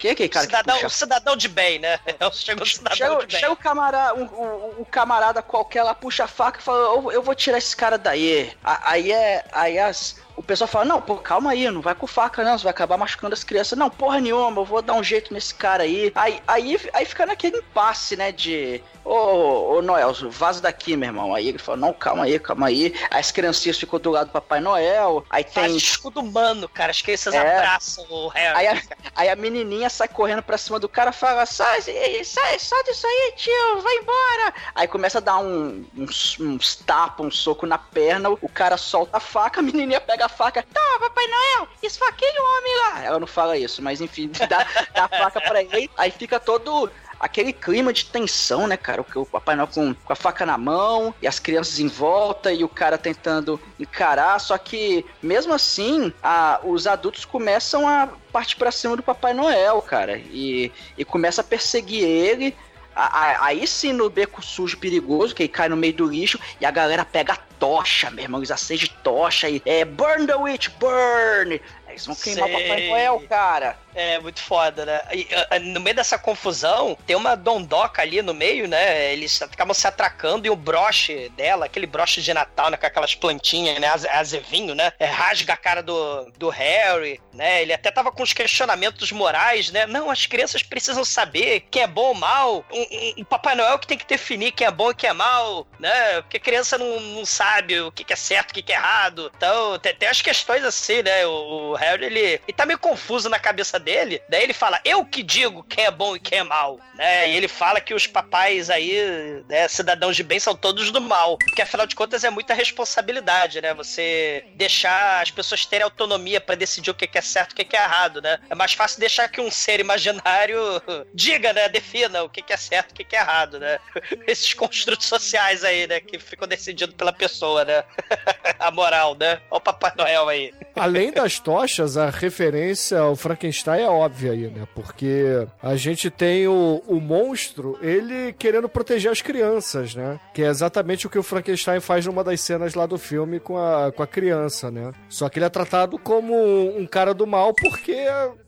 Quem é aquele cara cidadão, que puxa? cidadão de bem, né? (laughs) Chega o cidadão Chega, de bem. chega o camarada, o, o- o camarada qualquer lá, puxa a faca e fala, eu, eu vou tirar esse cara daí. Aí é. Aí as. O pessoal fala, não, pô, calma aí, não vai com faca, não, você vai acabar machucando as crianças. Não, porra nenhuma, eu vou dar um jeito nesse cara aí. Aí, aí, aí fica naquele impasse, né, de... Ô, ô, Noel, vaza daqui, meu irmão. Aí ele fala, não, calma aí, calma aí. Aí as criancinhas ficam do lado do Papai Noel. Aí Faz tem... escudo humano, cara. As crianças É. abraçam o Harry. Aí a, aí a menininha sai correndo pra cima do cara fala: sai, sai, sai disso aí, tio, vai embora. Aí começa a dar um, uns, uns tapas, um soco na perna, o cara solta a faca, a menininha pega a faca, tá, Papai Noel, esfaqueia o homem lá. Ela não fala isso, mas enfim, (laughs) dá, dá a faca pra ele, aí fica todo aquele clima de tensão, né, cara? O, o Papai Noel com, com a faca na mão e as crianças em volta e o cara tentando encarar. Só que, mesmo assim, a, os adultos começam a partir pra cima do Papai Noel, cara. E, e começa a perseguir ele. A- a- Aí sim, no beco sujo perigoso, que ele cai no meio do lixo e a galera pega a tocha, meu irmão. Eles acendem tocha e é burn the witch, burn! Eles vão queimar o Papai Sei. Noel, cara. É, muito foda, né? E, ah, no meio dessa confusão, tem uma dondoca ali no meio, né? Eles acabam se atracando e o broche dela, aquele broche de Natal, né? Com aquelas plantinhas, né? aze- Azevinho, né? É, rasga a cara do, do Harry, né? Ele até tava com os questionamentos morais, né? Não, as crianças precisam saber quem é bom ou mal. Um, um- um Papai Noel que tem que definir quem é bom e quem é mal, né? Porque a criança não, não sabe o que, que é certo, o que, que é errado. Então, tem, tem as questões assim, né? O, o Harry, ele, ele tá meio confuso na cabeça dele. Daí ele fala, eu que digo quem é bom e quem é mal, né? E ele fala que os papais aí, né, cidadãos de bem, são todos do mal. Porque afinal de contas é muita responsabilidade, né? Você deixar as pessoas terem autonomia pra decidir o que é certo e o que é errado, né? É mais fácil deixar que um ser imaginário (laughs) diga, né? Defina o que é certo e o que que é errado, né? (laughs) Esses construtos sociais aí, né? Que ficam decididos pela pessoa, né? (laughs) A moral, né? Olha o Papai Noel aí. Além das tochas, a referência ao Frankenstein é óbvia aí, né? Porque a gente tem o, o monstro, ele querendo proteger as crianças, né? Que é exatamente o que o Frankenstein faz numa das cenas lá do filme com a, com a criança, né? Só que ele é tratado como um cara do mal porque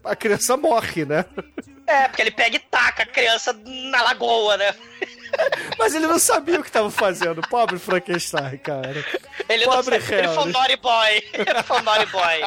a criança morre, né? (laughs) É, porque ele pega e taca a criança na lagoa, né? Mas ele não sabia o que estava fazendo, pobre Frankenstein, cara. Ele não Pobre sabe, ele foi um Harry. naughty boy. (laughs) Ele foi um naughty boy.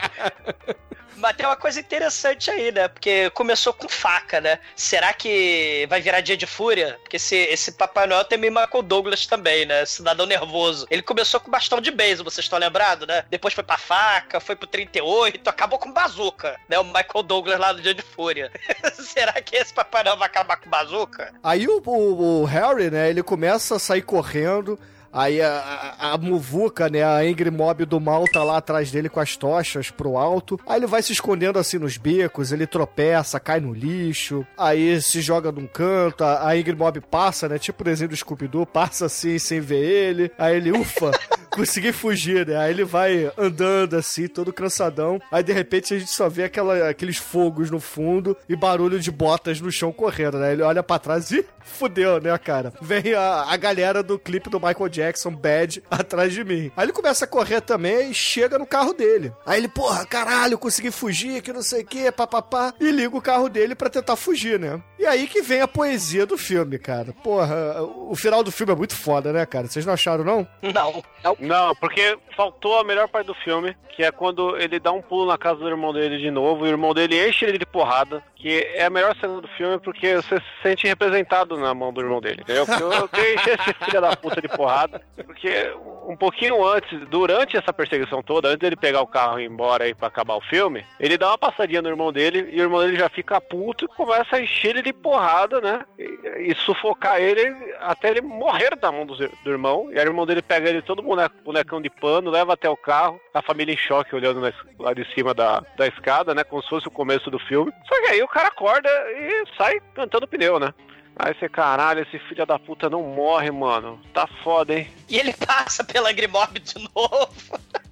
Mas tem uma coisa interessante aí, né? Porque começou com faca, né? Será que vai virar dia de fúria? Porque esse, esse Papai Noel tem meio Michael Douglas também, né? Cidadão nervoso. Ele começou com bastão de beisebol, vocês estão lembrados, né? Depois foi pra faca, foi pro 38, acabou com bazuca, né? O Michael Douglas lá no dia de fúria. (laughs) Será que esse Papai Noel vai acabar com bazuca? Aí o, o- o Harry, né, ele começa a sair correndo. Aí a, a, a muvuca, né, a Angry Mob do mal tá lá atrás dele com as tochas pro alto. Aí ele vai se escondendo assim nos becos, ele tropeça, cai no lixo. Aí se joga num canto, a, a Angry Mob passa, né, tipo o desenho do Scooby-Doo, passa assim sem ver ele. Aí ele, ufa, consegui fugir, né. Aí ele vai andando assim, todo cansadão. Aí de repente a gente só vê aquela, aqueles fogos no fundo e barulho de botas no chão correndo, né. Ele olha pra trás e fudeu, né, cara? Vem a, a galera do clipe do Michael Jackson, Bad, (laughs) atrás de mim. Aí ele começa a correr também e chega no carro dele. Aí ele, porra, caralho, consegui fugir, que não sei o que, papapá. E liga o carro dele pra tentar fugir, né? E aí que vem a poesia do filme, cara. Porra, o final do filme é muito foda, né, cara? Vocês não acharam, não? Não. Não, porque faltou a melhor parte do filme, que é quando ele dá um pulo na casa do irmão dele de novo, e o irmão dele enche ele de porrada, que é a melhor cena do filme porque você se sente representado na mão do irmão dele, entendeu? Porque eu, eu encher esse (laughs) filho da puta de porrada, porque um pouquinho antes, durante essa perseguição toda, antes dele pegar o carro e ir embora aí pra acabar o filme, ele dá uma passadinha no irmão dele, e o irmão dele já fica puto e começa a encher ele de porrada, né? E, e sufocar ele até ele morrer da mão do, do irmão, e aí o irmão dele pega ele todo boneco, bonecão de pano, leva até o carro, a família em choque olhando na lá de cima da, da escada, né? Como se fosse o começo do filme. Só que aí o cara acorda e sai cantando pneu, né? Aí você, caralho, esse filho da puta não morre, mano. Tá foda, hein? E ele passa pela Grimob de novo. (laughs)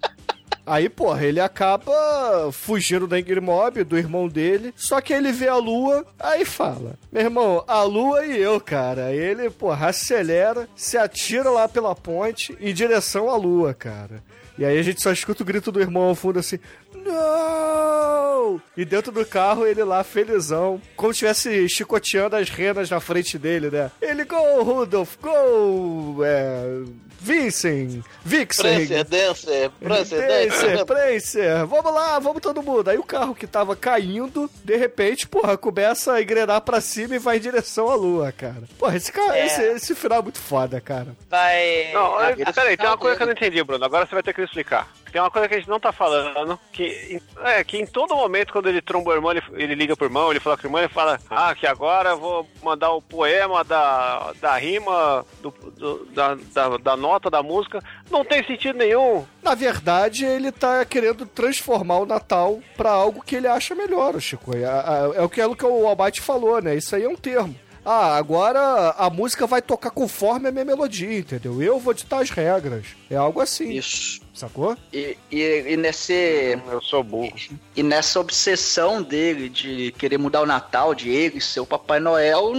Aí, porra, ele acaba fugindo da Angry Mob, do irmão dele. Só que ele vê a lua, aí fala: Meu irmão, a lua e eu, cara. Aí ele, porra, acelera, se atira lá pela ponte em direção à lua, cara. E aí a gente só escuta o grito do irmão ao fundo assim: Não! E dentro do carro ele lá, felizão, como se estivesse chicoteando as renas na frente dele, né? Ele, go, Rudolph, go! É. Vincent, Vixen. Prancer, precedência. (laughs) Prancer, vamos lá, vamos todo mundo. Aí o carro que tava caindo, de repente, porra, começa a engrenar pra cima e vai em direção à lua, cara. Porra, esse, cara, É. esse, esse final é muito foda, cara. Vai. Não, é, peraí, tem uma coisa que eu não entendi, Bruno. Agora você vai ter que me explicar. Tem uma coisa que a gente não tá falando, que é que em todo momento, quando ele tromba o irmão, ele, ele liga pro irmão, ele fala com o irmão, ele fala, ah, que agora eu vou mandar o poema da, da rima, do, do- da, da, da nota da música. Não tem sentido nenhum. Na verdade, ele tá querendo transformar o Natal pra algo que ele acha melhor, Chico. É, é- é o que é o que o Abate falou, né? Isso aí é um termo. Ah, agora a música vai tocar conforme a minha melodia, entendeu? Eu vou ditar as regras. É algo assim. Isso. Sacou? E, e, e nesse. Eu sou burro. E nessa obsessão dele de querer mudar o Natal, de ele ser o Papai Noel,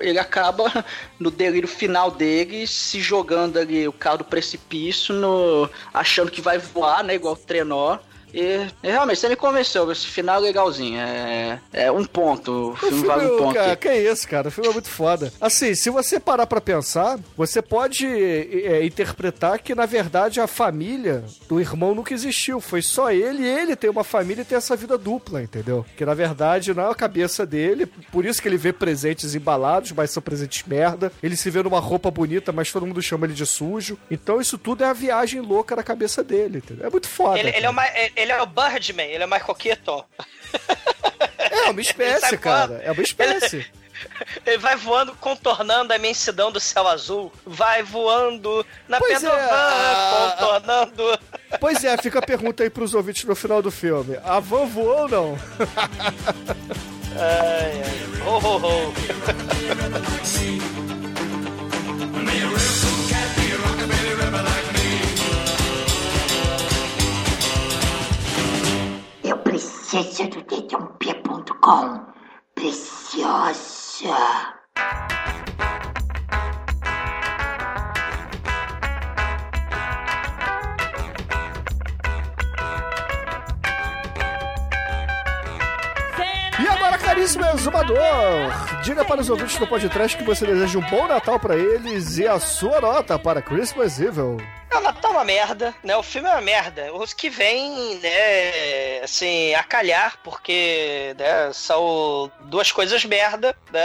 ele acaba, (laughs) no delírio final dele, se jogando ali o carro do precipício, no, achando que vai voar, né? Igual o trenó. E, e realmente, você me convenceu, esse final é legalzinho. É, é um ponto. O filme, vale um ponto. cara, que isso, cara? O filme é muito foda. Assim, se você parar pra pensar, você pode é, interpretar que, na verdade, a família do irmão nunca existiu. Foi só ele e ele tem uma família e tem essa vida dupla, entendeu? Que, na verdade, não é a cabeça dele. Por isso que ele vê presentes embalados, mas são presentes merda. Ele se vê numa roupa bonita, mas todo mundo chama ele de sujo. Então, isso tudo é a viagem louca na cabeça dele, entendeu? É muito foda. Ele, ele é uma, ele é o Birdman, ele é o Michael Keaton. É uma espécie, cara. É uma espécie. Ele vai voando, contornando a imensidão do céu azul. Vai voando na Pois é, Pedovan, a- contornando. Pois é, fica a pergunta aí pros ouvintes no final do filme. A van voou ou não? Ai, ai. Ho, ho, ho. Preciso do dedãopia.com. Preciosa. E agora, caríssimo exumador, diga para os ouvintes do podcast que você deseja um bom Natal para eles e a sua nota para Christmas Evil. Natal é uma merda, né? O filme é uma merda. Os que vêm, né, assim, a calhar, porque né, são duas coisas merda, né?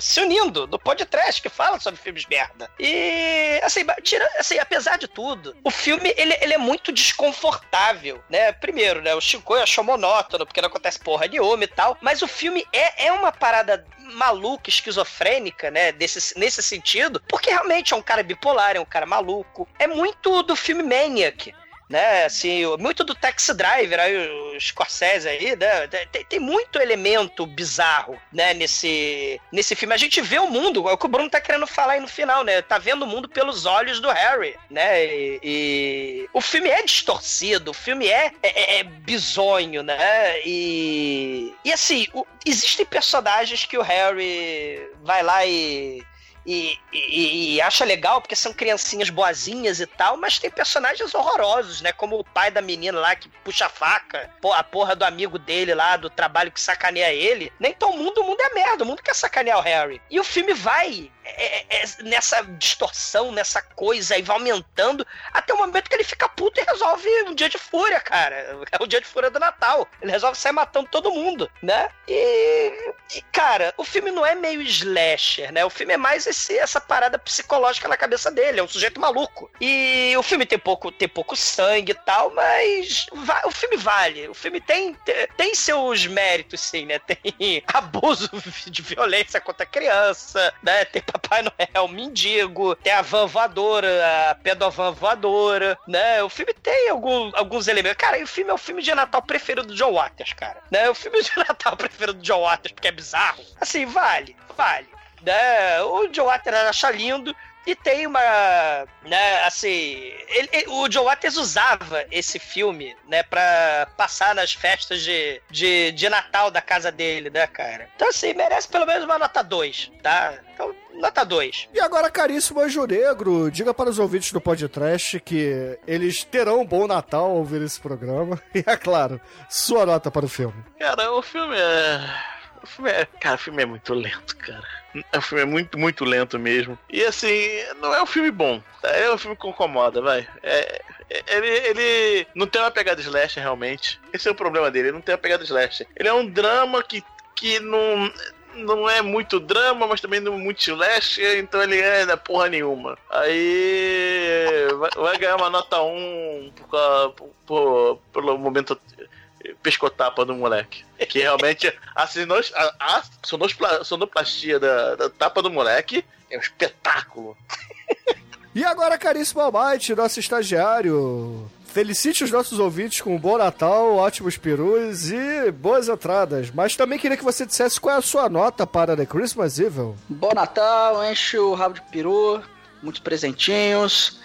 Se unindo do podcast que fala sobre filmes merda. E, assim, tira, assim, apesar de tudo, o filme, ele, ele é muito desconfortável, né? Primeiro, né? O Chico achou monótono, porque não acontece porra nenhuma e tal. Mas o filme é, é uma parada maluca, esquizofrênica, né? Desse, nesse sentido, porque realmente é um cara bipolar, é um cara maluco. É muito do filme Maniac. Né, assim, muito do Taxi Driver, aí, o Scorsese aí, né, tem, tem muito elemento bizarro, né, nesse, nesse filme. A gente vê o mundo, é o que o Bruno tá querendo falar aí no final, né, tá vendo o mundo pelos olhos do Harry, né, e, e o filme é distorcido, o filme é, é, é bizonho, né, e, e assim, o- existem personagens que o Harry vai lá e e, e- e acha legal porque são criancinhas boazinhas e tal, mas tem personagens horrorosos, né? Como o pai da menina lá que puxa a faca, a porra do amigo dele lá, do trabalho que sacaneia ele. Nem todo mundo, o mundo é merda, o mundo quer sacanear o Harry. E o filme vai é, é, é, nessa distorção, nessa coisa, e vai aumentando até o momento que ele fica puto e resolve um dia de fúria, cara. É o dia de fúria do Natal. Ele resolve sair matando todo mundo, né? E, e, cara, o filme não é meio slasher, né? O filme é mais esse, essa parada psicológica na cabeça dele. É um sujeito maluco. E o filme tem pouco, tem pouco sangue e tal, mas va- o filme vale. O filme tem, tem, tem seus méritos, sim, né? (laughs) Tem abuso de violência contra a criança, né? Tem (laughs) Papai Noel, mendigo, tem a van voadora, a pedovan voadora, né? O filme tem algum, alguns elementos. Cara, o filme é o filme de Natal preferido do John Waters, cara. Né? O filme de (laughs) Natal preferido do John Waters, porque é bizarro. Assim, vale, vale. Né? O John Waters acha lindo. E tem uma, né, assim, ele- ele- o John Waters usava esse filme, né, pra passar nas festas de, de, de Natal da casa dele, né, cara? Então, assim, merece pelo menos uma nota 2, tá? Então, nota 2. E agora, caríssimo Anjo Negro, diga para os ouvintes do podcast que eles terão um bom Natal ao ouvir esse programa. (laughs) E, é claro, sua nota para o filme. Cara, o filme é. O filme é. Cara, o filme é muito lento, cara. O filme é muito, muito lento mesmo. E assim, não é um filme bom. É um filme que incomoda, vai. É, é- ele, ele não tem uma pegada slasher realmente. Esse é o problema dele, ele não tem uma pegada slasher. Ele é um drama que, que não. Não é muito drama, mas também não é muito slasher, então ele é da porra nenhuma. Aí vai, vai ganhar uma nota 1 por, por- por- pelo momento pescotapa do moleque. Que realmente a, sinos, a, a sonoplastia da, da tapa do moleque é um espetáculo. E agora, caríssimo Almighty, nosso estagiário, felicite os nossos ouvintes com um bom Natal, ótimos perus e boas entradas. Mas também queria que você dissesse qual é a sua nota para The Christmas Evil. Bom Natal, enche o rabo de peru, muitos presentinhos.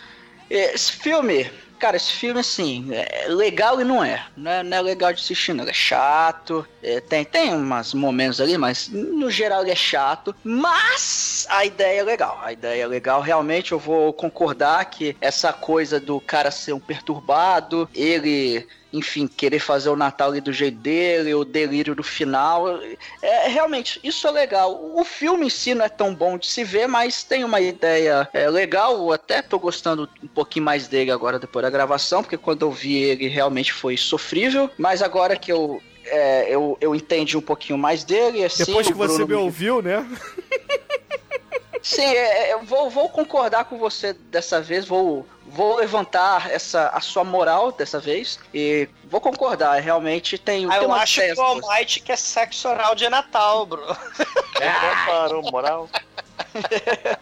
Esse filme, cara, esse filme, assim, é legal e não é. Não é, não é legal de assistir, não. Ele é chato. é, tem, tem umas momentos ali, mas no geral ele é chato. Mas a ideia é legal. A ideia é legal. Realmente eu vou concordar que essa coisa do cara ser um perturbado, ele enfim, querer fazer o Natal ali do jeito dele, o delírio do final. É, realmente, isso é legal. O filme em si não é tão bom de se ver, mas tem uma ideia é, legal. Eu até tô gostando um pouquinho mais dele agora depois da gravação, porque quando eu vi ele realmente foi sofrível. Mas agora que eu. é, eu, eu entendi um pouquinho mais dele. Assim, Depois que você me ouviu, né? (laughs) Sim, é, é, eu vou, vou concordar com você dessa vez, vou, vou levantar essa, a sua moral dessa vez e vou concordar, realmente tem, Ah, tem eu acho que o Almighty que é sexo oral de Natal, bro. (laughs) Parou, moral. (laughs)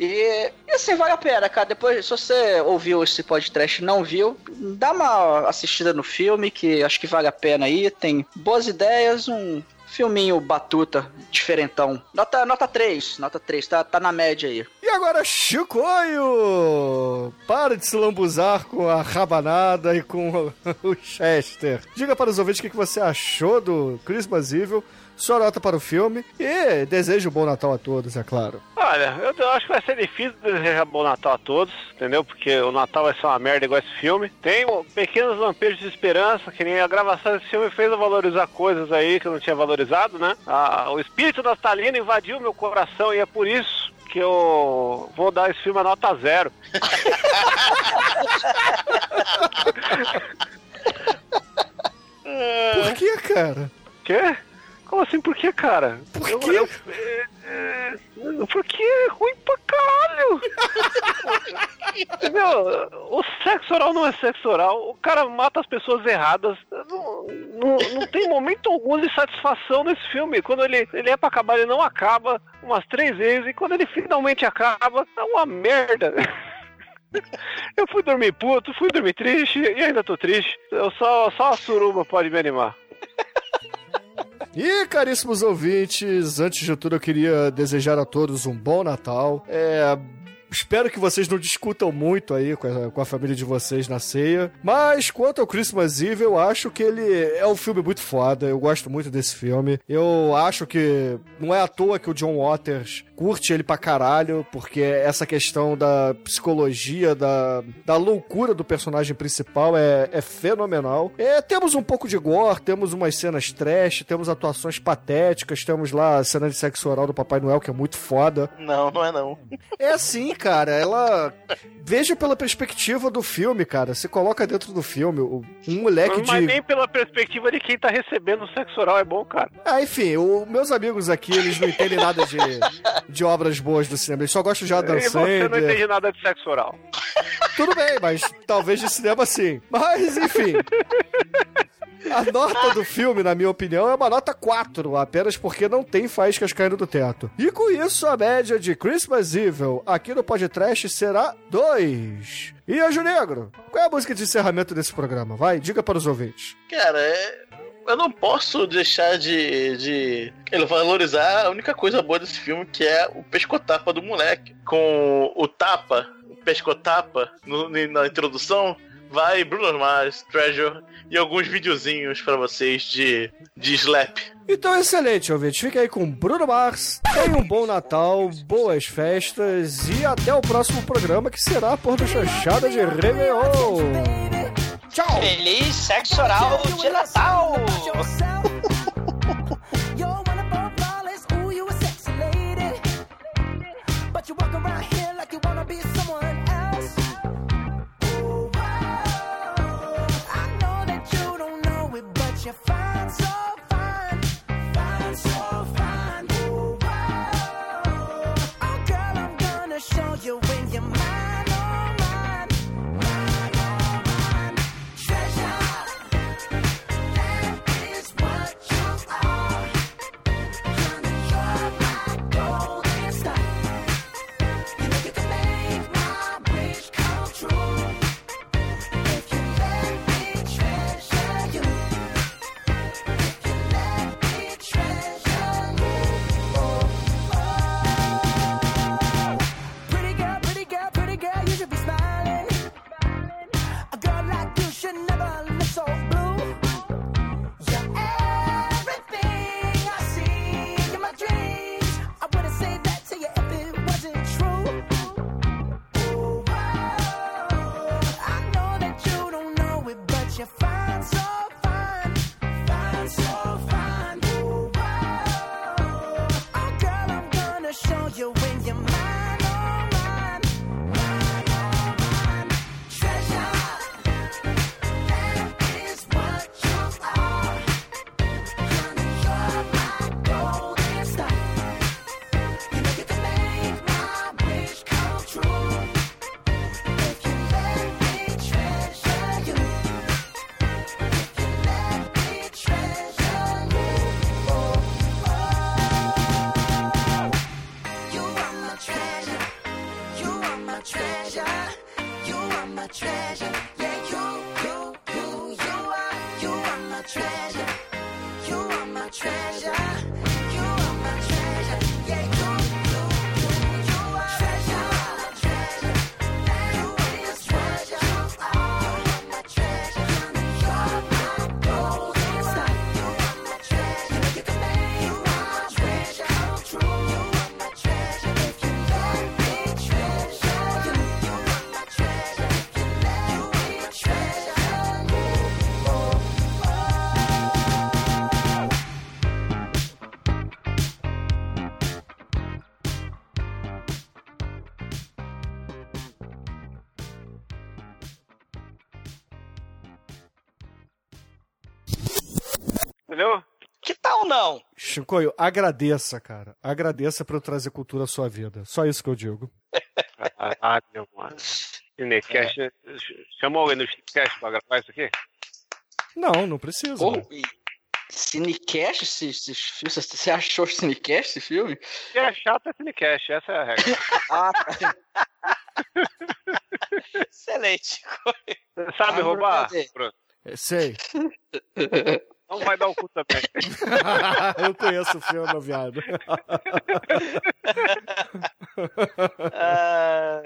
E, e assim, vale a pena, cara. Depois, se você ouviu esse podcast e não viu, dá uma assistida no filme, que acho que vale a pena aí. Tem boas ideias, um filminho batuta, diferentão. Nota, nota 3, nota 3, tá, tá na média aí. E agora, Chicoio! Para de se lambuzar com a rabanada e com o (laughs) Chester. Diga para os ouvintes o que você achou do Christmas Evil, sua nota para o filme e desejo um bom Natal a todos, é claro. Olha, eu, acho que vai ser difícil desejar bom Natal a todos, entendeu? Porque o Natal vai ser uma merda igual esse filme. Tem pequenos lampejos de esperança, que nem a gravação desse filme fez eu valorizar coisas aí que eu não tinha valorizado, né? Ah, o espírito natalino invadiu meu coração e é por isso que eu vou dar esse filme a nota zero. (laughs) Por que, cara? Quê? Como assim, por que, cara? Por Eu- quê? eu- é, é, porque é ruim pra caralho. (laughs) Meu, o sexo oral não é sexo oral. O cara mata as pessoas erradas. Não, não, não tem momento algum de satisfação nesse filme. Quando ele, ele é pra acabar, ele não acaba umas três vezes. E quando ele finalmente acaba, é uma merda. (laughs) Eu fui dormir puto, fui dormir triste e ainda tô triste. Eu só, só a suruba pode me animar. E, caríssimos ouvintes, antes de tudo eu queria desejar a todos um bom Natal. É, Espero que vocês não discutam muito aí com a, com a família de vocês na ceia. Mas quanto ao Christmas Eve, eu acho que ele é um filme muito foda. Eu gosto muito desse filme. Eu acho que não é à toa que o John Waters curte ele pra caralho, porque essa questão da psicologia, da, da loucura do personagem principal é, é fenomenal. É, temos um pouco de gore, temos umas cenas trash, temos atuações patéticas, temos lá a cena de sexo oral do Papai Noel, que é muito foda. Não, não é não. É assim, cara. Ela. Veja pela perspectiva do filme, cara. Se coloca dentro do filme. Um moleque Mas de. nem pela perspectiva de quem tá recebendo o sexo oral é bom, cara. Ah, enfim, o- meus amigos aqui, eles não entendem nada de, de obras boas do cinema. Eles só gostam de Adam E você não Sandler. entende nada de sexo oral. Tudo bem, mas talvez de cinema sim. Mas, enfim. A nota do filme, na minha opinião, é uma nota 4, apenas porque não tem faíscas caindo do teto. E com isso, a média de Christmas Evil aqui no podcast será 2. E Anjo Negro, qual é a música de encerramento desse programa? Vai, diga para os ouvintes. Cara, é- eu não posso deixar de, de ele valorizar a única coisa boa desse filme, que é o pescotapa do moleque. Com o tapa, o pescotapa no- na introdução, vai Bruno Mars, Treasure e alguns videozinhos pra vocês de, de slap. Então, excelente, ouvinte. Fica aí com Bruno Mars. Tenha um bom Natal, boas festas e até o próximo programa que será por do Chanchada de Réveillon. Tchau! Feliz sexo oral de Natal! (laughs) But you walk around here coio agradeça, cara. Agradeça por eu trazer cultura à sua vida. Só isso que eu digo. ah, meu mano. É. chamou alguém no Cinecast pra gravar isso aqui? Não, não precisa. Oh. Cinecast? Né? Esse, esse, esse, você achou Cinecast esse filme? Se é chato, é Cinecast, essa é a regra. (laughs) ah, tá. Excelente. Sabe ah, roubar? É, sei. (laughs) Não vai dar o cu também. (laughs) eu conheço o filme, viado. (laughs) ah...